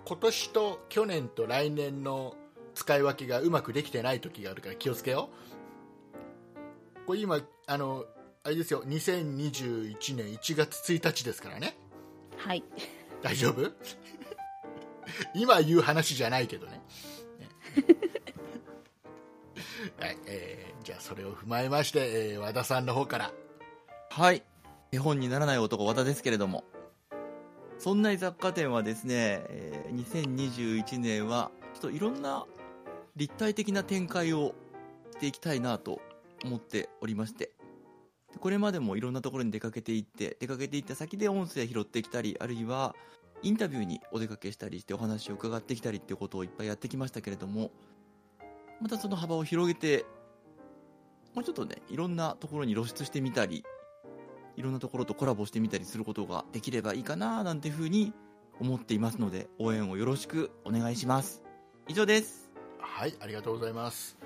今年と去年と来年の使い分けがうまくできてない時があるから気をつけよう。これ今、あの、あれですよ、2021年1月1日ですからね。はい。大丈夫？今言う話じゃないけどね。ねはい、えーじゃあそれを踏まえまして、えー和田さんの方から。はい。絵本にならない男、和田ですけれども。そんな雑貨店はですね、えー2021年は、ちょっといろんな立体的な展開をしていきたいなと思っておりまして。これまでもいろんなところに出かけていって、出かけていった先で音声拾ってきたり、あるいはインタビューにお出かけしたりしてお話を伺ってきたりっていうことをいっぱいやってきましたけれども、またその幅を広げて、もうちょっとね、いろんなところに露出してみたり、いろんなところとコラボしてみたりすることができればいいかななんていうふうに思っていますので、応援をよろしくお願いします。以上です。はい、ありがとうございます。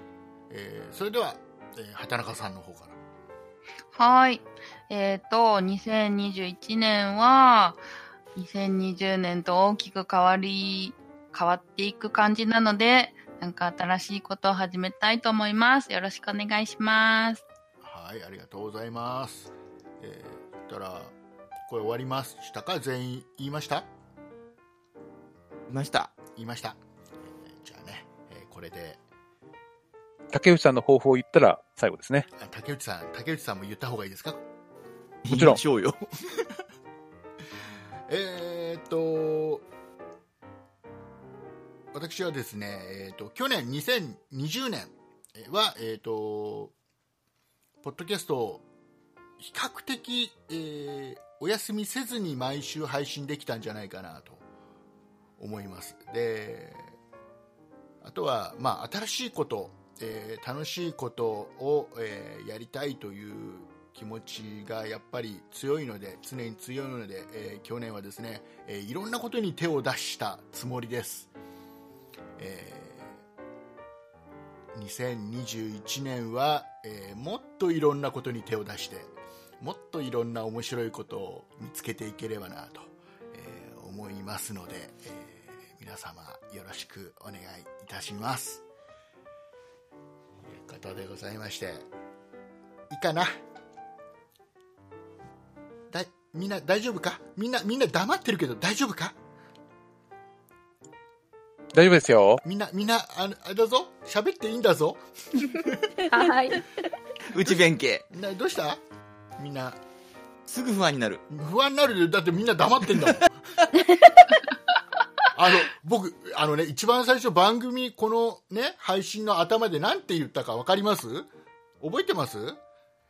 えーそれでは、えー畑中さんの方から。はい。えっ、と、2021年は、2020年と大きく変わり、変わっていく感じなので、なんか新しいことを始めたいと思います。よろしくお願いします。はい、ありがとうございます。えー、たら、これ終わりましたか？全員言いました？いました。言いました。えーじゃあね、えーこれで、竹内さんの抱負を言ったら最後ですね。あ竹内さん、竹内さんも言った方がいいですか？もちろんしょうよ。えーっと、私はですね、えーっと、去年2020年は、えーっと、ポッドキャストを比較的、えーお休みせずに毎週配信できたんじゃないかなと思います。で、あとは、まあ、新しいこと、えー楽しいことを、えーやりたいという気持ちがやっぱり強いので常に強いので、えー去年はですね、えいろんなことに手を出したつもりです、え2021年は、えもっといろんなことに手を出してもっといろんな面白いことを見つけていければなと、え思いますので、えー皆様よろしくお願いいたします。ということでございましていいかな？だいみんな大丈夫か？みんなみんな黙ってるけど大丈夫か？大丈夫ですよ。みんなみんなあのあれだぞ？喋っていいんだぞ？はい。内弁慶。などうした？みんな。すぐ不安になる。不安になるよだってみんな黙ってんだもん あの僕あのね一番最初番組このね配信の頭で何て言ったか分かります？覚えてます？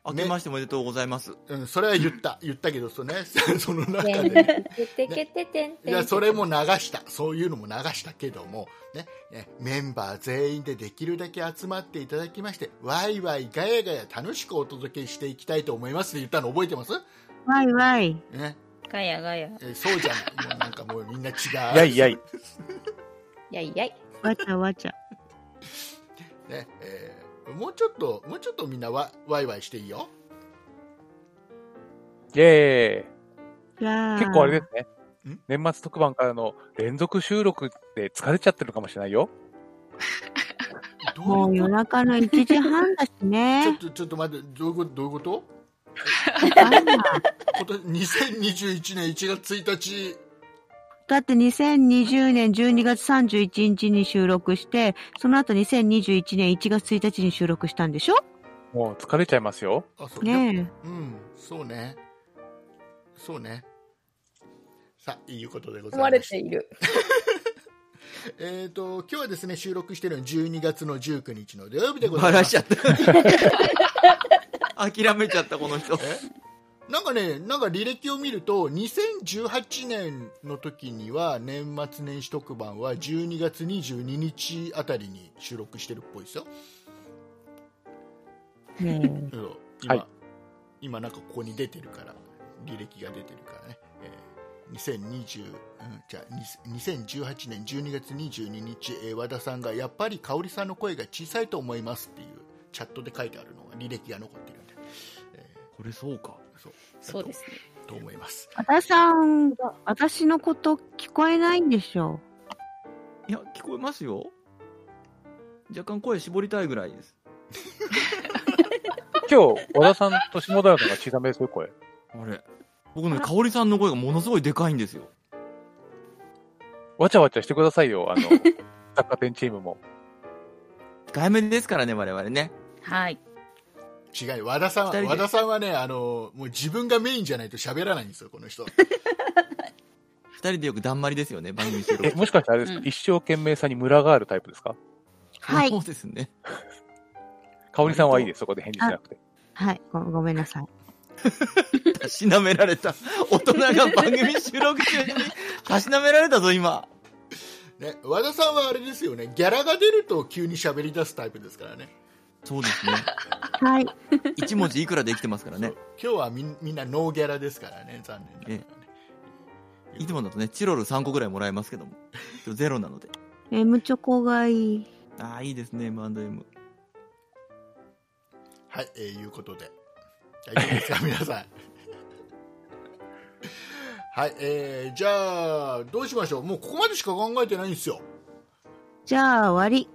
明けましておめでとうございます。うん、それは言った、言ったけど、そのね、その中で、ててけててんてんいや、それも流した、そういうのも流したけども、ね、ね。メンバー全員でできるだけ集まっていただきまして、ワイワイガヤガヤ楽しくお届けしていきたいと思いますって言ったの覚えてます？わいわい。ね、ガヤガヤ。えそうじゃない。もうなんかもうみんな違う。やいやい。やいやい。わちゃわちゃ。ね、えーもうちょっと、もうちょっとみんなワワイワイしていいよ。イェーイ。結構あれですねん？年末特番からの連続収録で疲れちゃってるかもしれないよ。どもう夜中の1時半だしちょねっ。と、ちょっと待って、どういうこと？どういうこと？今年、2021年1月1日、だって2020年12月31日に収録して、その後2021年1月1日に収録したんでしょ？もう疲れちゃいますよ。あ、そうねうん、そうね。そうね。さあ、いうことでございましてれいる。えっ、と、今日はですね、収録しているのは12月の19日の土曜日でございますバラしちゃ。った。諦めちゃった、この人。なんかね、なんか履歴を見ると、2018年の時には、年末年始特番は12月22日あたりに収録してるっぽいですよ。う今、はい今なんかここに出てるから履歴が出てるからね、えー2020、うん、じゃあに2018年12月22日、えー和田さんがやっぱり香織さんの声が小さいと思いますっていうチャットで書いてあるのが履歴が残ってるんで、えこれそうか。ーそうそうですね。とと思います和田さん、私のこと聞こえないんでしょいや、聞こえますよ。若干声絞りたいぐらいです。今日、和田さんと下田さんが小さめですよ、声。あれ僕ね、香織さんの声がものすごいでかいんですよ。わちゃわちゃしてくださいよ、あの、雑貨店チームも。控えめですからね、我々ね。はい。違う和田さんは二人で和田さんはねあのもう自分がメインじゃないと喋らないんですよこの人 二人でよくだんまりですよね、番組収録え、。もしかしてあれですか、うん一生懸命さにムラがあるタイプですか？はいそうですね。香織さんはいいです、そこで返事しなくて。はいご、ごめんなさい。たしなめられた。大人が番組収録中にたしなめられたぞ、今。ね和田さんはあれですよねギャラが出ると急に喋り出すタイプですからねそうですね。はい。一文字いくらで生きてますからね。今日はみんみんなノーギャラですからね残念ながらねいつもだとね、チロル3個ぐらいもらえますけども。ゼロなので。M チョコがいい。ああ、いいですね、M&M。はい、えーいうことで大丈夫ですか皆さん。はいえー、じゃあどうしましょう。もうここまでしか考えてないんですよ。じゃあ、終わり。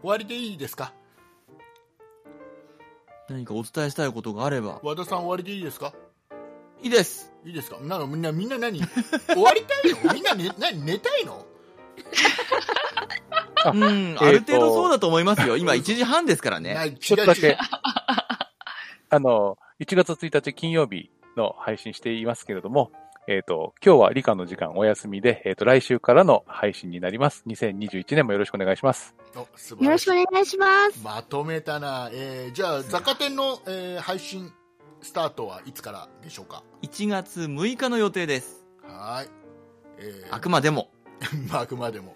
終わりでいいですか？何かお伝えしたいことがあれば。和田さん終わりでいいですか？いいです。いいですか？なんかみんなみんな何？終わりたいの？みんな、ね、何？寝たいの？あ うん、ある程度そうだと思いますよ。今1時半ですからね。ちょっとだけ、あの、1月1日金曜日の配信していますけれども、えっ、と、今日は理科の時間お休みで、えっ、と、来週からの配信になります。2021年もよろしくお願いします。お素晴よろらしいしくお願いします。まとめたな、えー、じゃあ雑貨店の、えー配信スタートはいつからでしょうか？1月6日の予定です。はい、えーあくまでも。まああくまでも、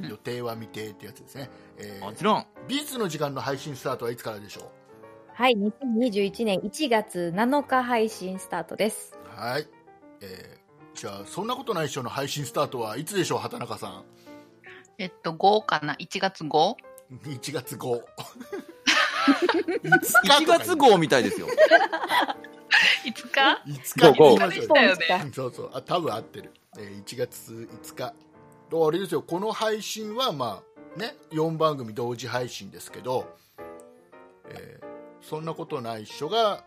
予定は未定ってやつですね、えー、もちろん。美術の時間の配信スタートはいつからでしょはい、2021年1月7日配信スタートです。うはい、えー、じゃあそんなことないっしょの配信スタートはいつでしょう畑中さん。えっと、5かな ?1 月 5? 1月5 1 月号みたいですよ。いつか5日？ゴーゴー言いましょうだよね。そうそう。あ多分合ってる、えー1月5日。とあれですよ。この配信はまあね4番組同時配信ですけど、えーそんなことないっしょが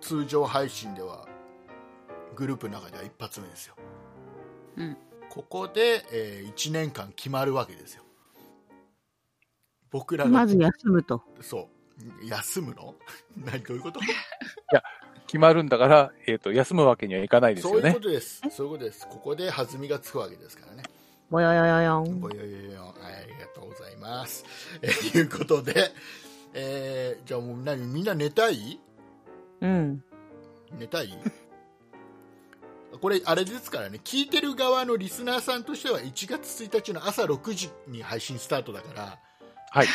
通常配信ではグループの中では一発目ですよ、うん。ここで、え1年間決まるわけですよ。僕らのまず休むと。そう。休むの？何どういうこと？決まるんだから、えっ、と、休むわけにはいかないですよね。そういうこ。とです。そういうことです。ここで弾みがつくわけですからね。ぼよよよよん。ぼよよよよはいありがとうございます。えーいうことで、えーじゃあもう何みんな寝たい？うん。寝たい？これあれですからね聞いてる側のリスナーさんとしては1月1日の朝6時に配信スタートだから。はい。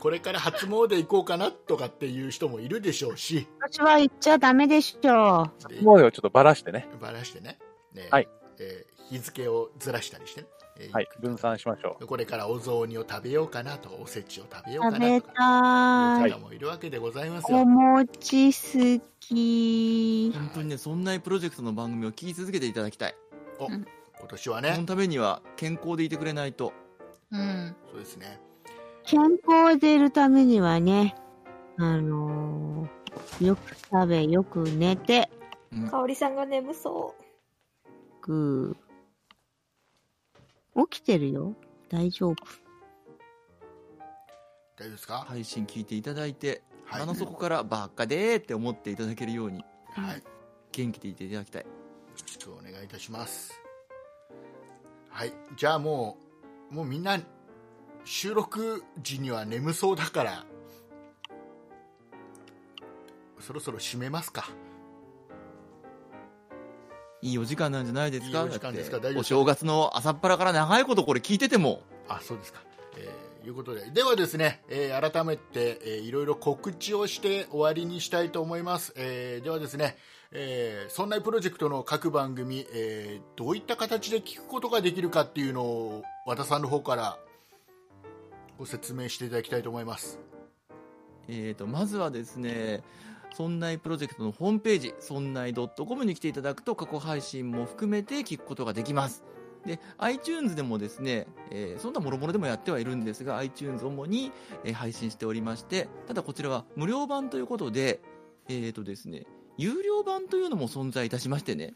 これから初詣行こうかなとかっていう人もいるでしょうし。私は言っちゃダメでしょでもうをちょっとばらしてね。ばらしてね。ね。はい。えー日付をずらしたりしてね、えーはい。分散しましょう。これからお雑煮を食べようかなとかおせちを食べようか食べなとかたい。いう方もいるわけでございますよ、お餅好き。本当にね、そんなプロジェクトの番組を聞き続けていただきたい。今年はそねのためには健康でいてくれないと。うん。そうですね健康でいるためにはね、あのーよく食べ、よく寝て、うんかおりさんが眠そく起きてるよ。大丈夫。大丈夫ですか？配信聞いていただいて、はいあの底からばっかでーって思っていただけるように、はいよ元気でいていただきたい。ろしくお願いいたしますはいじゃあもうもうみんな収録時には眠そうだからそろそろ締めますかいいお時間なんじゃないですか？いいお時間ですか？だって。大丈夫ですか？お正月の朝っぱらから長いことこれ聞いてても、あそうですか、えーいうことで。ではですね、えー改めて、えーいろいろ告知をして終わりにしたいと思います、えーではですね、えー、そんなプロジェクトの各番組、えーどういった形で聞くことができるかっていうのを和田さんの方からご説明していただきたいと思います。えー、とまずはですね、そんないプロジェクトのホームページ、そんない .com に来ていただくと過去配信も含めて聞くことができます。で、iTunes でもですね、えーそんなもろもろでもやってはいるんですが、iTunes 主に、えー配信しておりまして、ただこちらは無料版ということで、えーとですね、有料版というのも存在いたしましてね、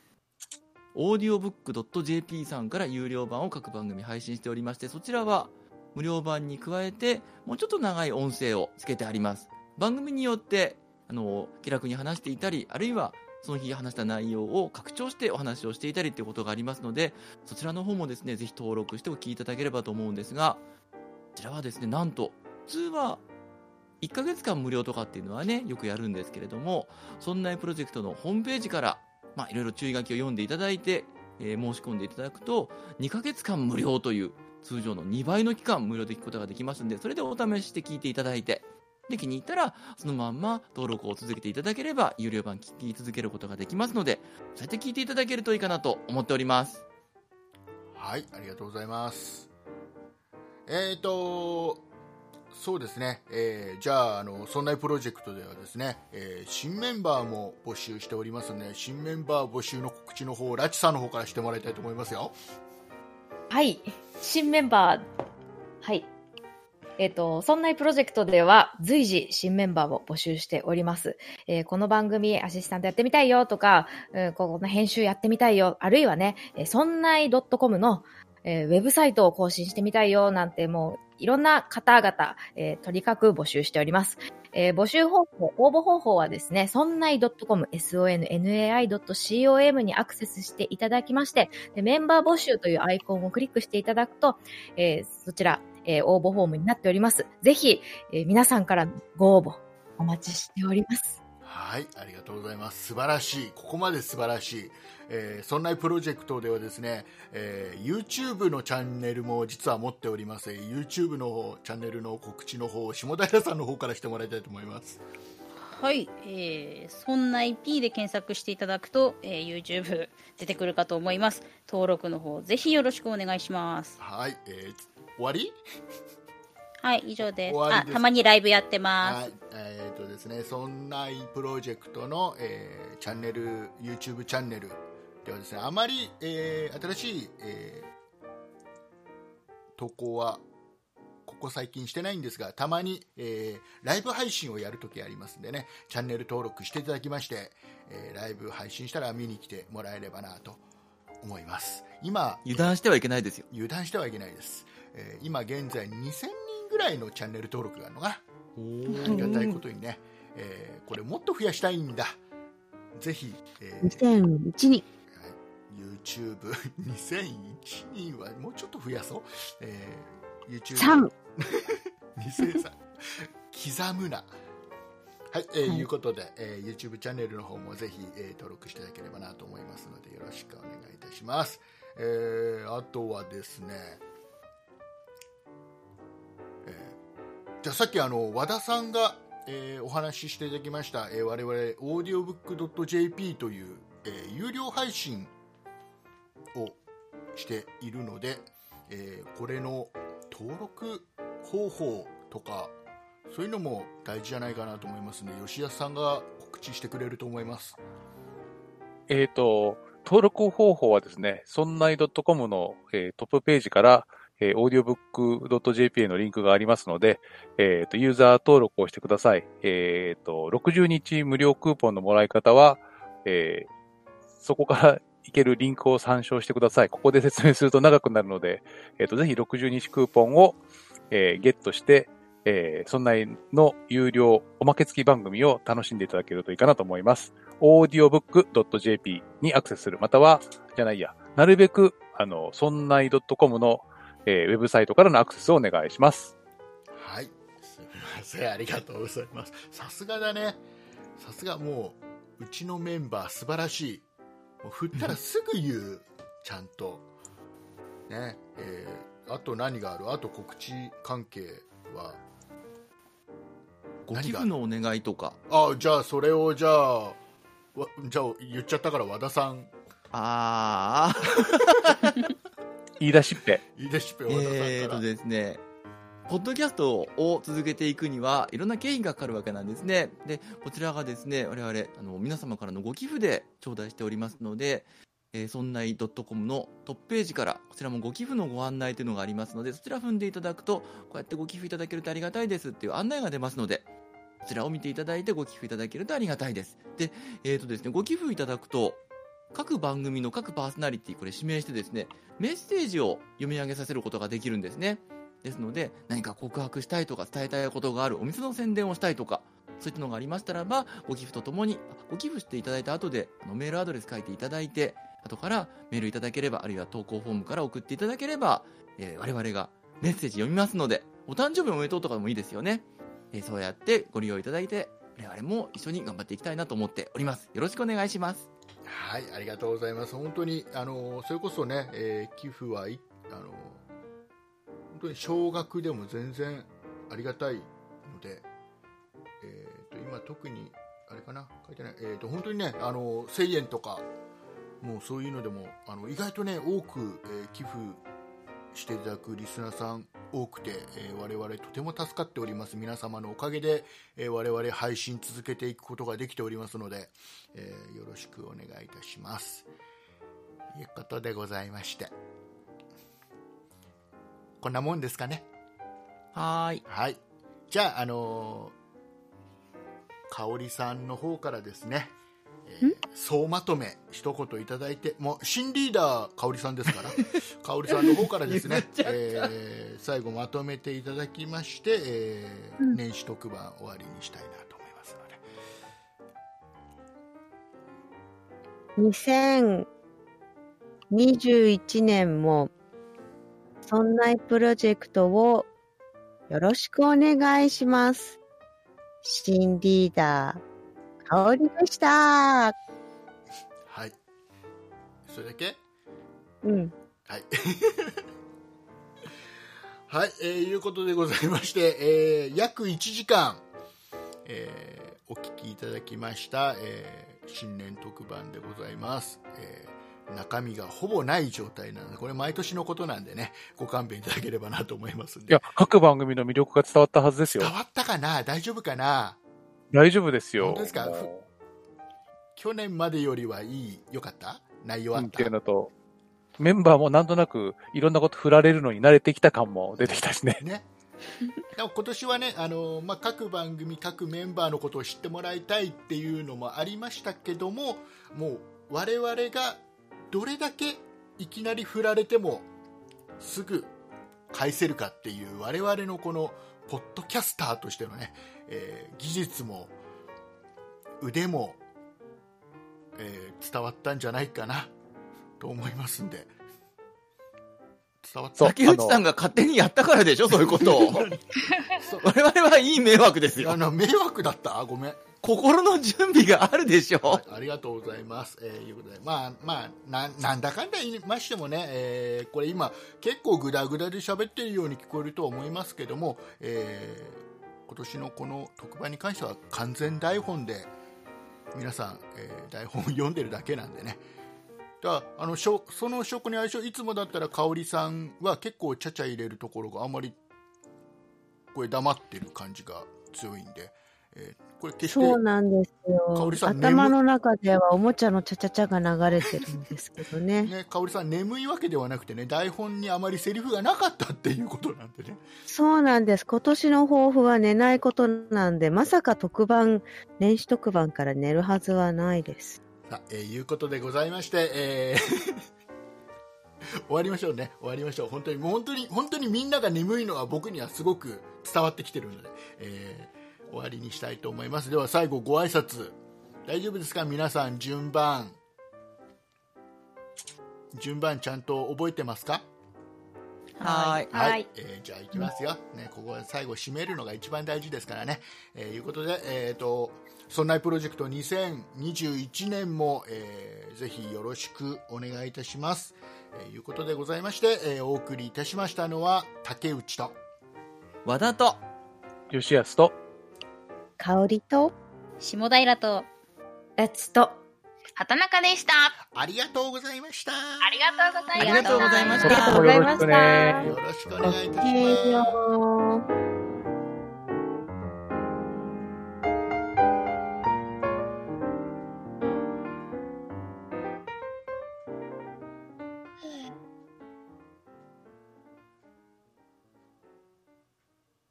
audiobook.jp さんから有料版を各番組配信しておりまして、そちらは無料版に加えて、もうちょっと長い音声をつけてあります。番組によって、あの、気楽に話していたり、あるいは、その日話した内容を拡張してお話をしていたりということがありますので、そちらの方もですね、ぜひ登録してお聞きいただければと思うんですが、こちらはですね、なんと、普通は、1ヶ月間無料とかっていうのはね、よくやるんですけれども、そんなプロジェクトのホームページから、まあ、いろいろ注意書きを読んでいただいて、えー申し込んでいただくと、2ヶ月間無料という、通常の2倍の期間無料で聞くことができますので、それでお試しして聞いていただいて、で、気に入ったら、そのまんま登録を続けていただければ、有料版聞き続けることができますので、そうやって聞いていただけるといいかなと思っております。はいありがとうございます。えっ、とそうですね、えーじゃああのそんなプロジェクトではですね、えー新メンバーも募集しておりますので新メンバー募集の告知の方ラチさんの方からしてもらいたいと思いますよ。うはい。新メンバー。はいえっ、と、そんなプロジェクトでは随時新メンバーを募集しております。えーこの番組アシスタントやってみたいよとか、うんここの編集やってみたいよ、あるいはね、そんない .com の、えーウェブサイトを更新してみたいよなんてもういろんな方々、えーとにかく募集しております。えー募集方法、応募方法はですね、そんない .com、sonnai.com にアクセスしていただきまして、でメンバー募集というアイコンをクリックしていただくと、えーそちら、えー応募フォームになっております。ぜひ、えー皆さんからご応募お待ちしております。はい、ありがとうございます。素晴らしい。ここまで素晴らしい。えーそんなプロジェクトではですね、えー YouTube のチャンネルも実は持っております。YouTube の方チャンネルの告知の方を下平さんの方からしてもらいたいと思います。はい、えー、そんな IP で検索していただくと、えー YouTube 出てくるかと思います。登録の方、ぜひよろしくお願いします。はい、えー終わり？はい、以上です。終わりですあ、たまにライブやってます。はい、えーとですね、そんなプロジェクトの、えーチャンネル、YouTube チャンネルではですね、あまり、えー新しい、えー投稿は、ここ最近してないんですが、たまに、えーライブ配信をやるときありますんでね、チャンネル登録していただきまして、えーライブ配信したら見に来てもらえればなと思います。今、油断してはいけないですよ。油断してはいけないです、えー今現在2000人ぐぐらいのチャンネル登録があるのかな。おありがたいことにね、えーこれもっと増やしたいんだ。ぜひ、えー2001人。YouTube2001 人はもうちょっと増やそう、えー、YouTube 3。2003 刻むな。はい、えーはい。いうことで、えー YouTube チャンネルの方もぜひ、えー登録していただければなと思いますのでよろしくお願いいたします、えーあとはですね、じゃあさっきあの和田さんが、えーお話ししていただきました、えー我々 audiobook.jp という、えー有料配信をしているので、えーこれの登録方法とかそういうのも大事じゃないかなと思いますので吉安さんが告知してくれると思います。えっ、と、登録方法はですね、そんない .com の、えートップページから、えー、audiobook.jp へのリンクがありますので、えっ、と、ユーザー登録をしてください。えっ、と、60日無料クーポンのもらい方は、えーそこから行けるリンクを参照してください。ここで説明すると長くなるので、えっ、と、ぜひ60日クーポンを、えーゲットして、えーそんなの有料おまけ付き番組を楽しんでいただけるといいかなと思います。audiobook.jp にアクセスする。または、じゃないや、なるべく、あの、そんない .com の、えーウェブサイトからのアクセスをお願いします。はい。すみませんありがとうございます。さすがだね。さすがもううちのメンバー素晴らしい。もう振ったらすぐ言うちゃんと。ね。えーあと何がある？あと告知関係は？ご寄付のお願いとか。あじゃあそれをじゃあわじゃあ言っちゃったから和田さん。ああ。言い出しっぺ。言い出しっぺ和田さんから、えーとですね、ポッドキャストを続けていくには、いろんな経費がかかるわけなんですね。で、こちらがですね、我々、あの、皆様からのご寄付で頂戴しておりますので、えー、そんない .com のトップページから、こちらもご寄付のご案内というのがありますので、そちら踏んでいただくと、こうやってご寄付いただけるとありがたいですっていう案内が出ますので、こちらを見ていただいてご寄付いただけるとありがたいです。で、えーとですね、ご寄付いただくと、各番組の各パーソナリティ、これ指名してですね、メッセージを読み上げさせることができるんですね。ですので、何か告白したいとか伝えたいことがある、お店の宣伝をしたいとか、そういったのがありましたらば、ご寄付とともに、ご寄付していただいた後で、あのメールアドレス書いていただいて、後からメールいただければ、あるいは投稿フォームから送っていただければ、えー我々がメッセージ読みますので、お誕生日おめでとうとかでもいいですよね。えーそうやってご利用いただいて、我々も一緒に頑張っていきたいなと思っております。よろしくお願いします。はい、ありがとうございます。本当に、あの、それこそね、えー寄付は、あの、本当に少額でも全然ありがたいので、えっ、と、今特に、あれかな、書いてない、えっ、と、本当にね、あの、1000円とか、もうそういうのでも、あの、意外とね、多く、えー寄付していただくリスナーさん多くて、えー我々とても助かっております。皆様のおかげで、えー我々配信続けていくことができておりますので、えろしくお願いいたします。ということでございまして。こんなもんですかね？はーい。はい。じゃあ、あのー香織さんの方からですね、えー総まとめ一言いただいて、もう新リーダー香織さんですから、香織さんの方からですね、えー最後まとめていただきまして、えー年始特番終わりにしたいな2021年も、そんなプロジェクトをよろしくお願いします。新リーダー、香りでした。はい。それだけ？うん。はい。はい、えーいうことでございまして、えー約1時間、えーお聞きいただきました、えー新年特番でございます。えー中身がほぼない状態なので、これ毎年のことなんでね、ご勘弁いただければなと思いますんで。いや、各番組の魅力が伝わったはずですよ伝。わったかな？大丈夫かな？大丈夫ですよ。本当ですか？も去年までよりはいい、よかった？内容あっううんっていうたのと、メンバーもなんとなくいろんなこと振られるのに慣れてきた感も出てきたしね。ね。でも今年はね、あのまあ、各番組、各メンバーのことを知ってもらいたいっていうのもありましたけども、もう我々がどれだけいきなり振られてもすぐ返せるかっていう我々のこのポッドキャスターとしてのね、えー技術も腕も、えー伝わったんじゃないかなと思いますんで竹内さんが勝手にやったからでしょ、そういうことを。我々はいい迷惑ですよ。あの迷惑だった？あごめん心の準備があるでしょはい。ありがとうございます。えーいうことで、まあ、まあ、ななんだかんだ言いましてもね、えーこれ今、結構グダグダで喋ってるように聞こえるとは思いますけども、えー今年のこの特番に関しては完全台本で、皆さん、えー台本を読んでるだけなんでね。だあのしょその食に相性いつもだったら香織さんは結構ちゃちゃ入れるところがあんまりこれ黙ってる感じが強いんで、えーこれ決してそうなんです香よ織。さん頭の中ではおもちゃのチャチャチャが流れてるんですけどね。ね、香織さん眠いわけではなくてね台本にあまりセリフがなかったっていうことなんでねそうなんです。今年の抱負は寝ないことなんで、まさか特番、年始特番から寝るはずはないです。さあ、えーいうことでございまして、えー 終わりましょうね。終わりましょう。本当にもう本当に本当にみんなが眠いのは僕にはすごく伝わってきてるので、えー終わりにしたいと思います。では最後ご挨拶。大丈夫ですか？皆さん順番。順番ちゃんと覚えてますか？はーい。はい。えーじゃあ行きますよ、ね、ここは最後締めるのが一番大事ですからね。えーいうことで、えー、とそんなプロジェクト2021年も、えーぜひよろしくお願いいたします。えーいうことでございまして、えーお送りいたしましたのは竹内と和田と、吉安と、香りと、下平と、えつと畑中でした。ありがとうございました。ありがとうございました。ありがとうございましたよろしくお願いいたしえます。ー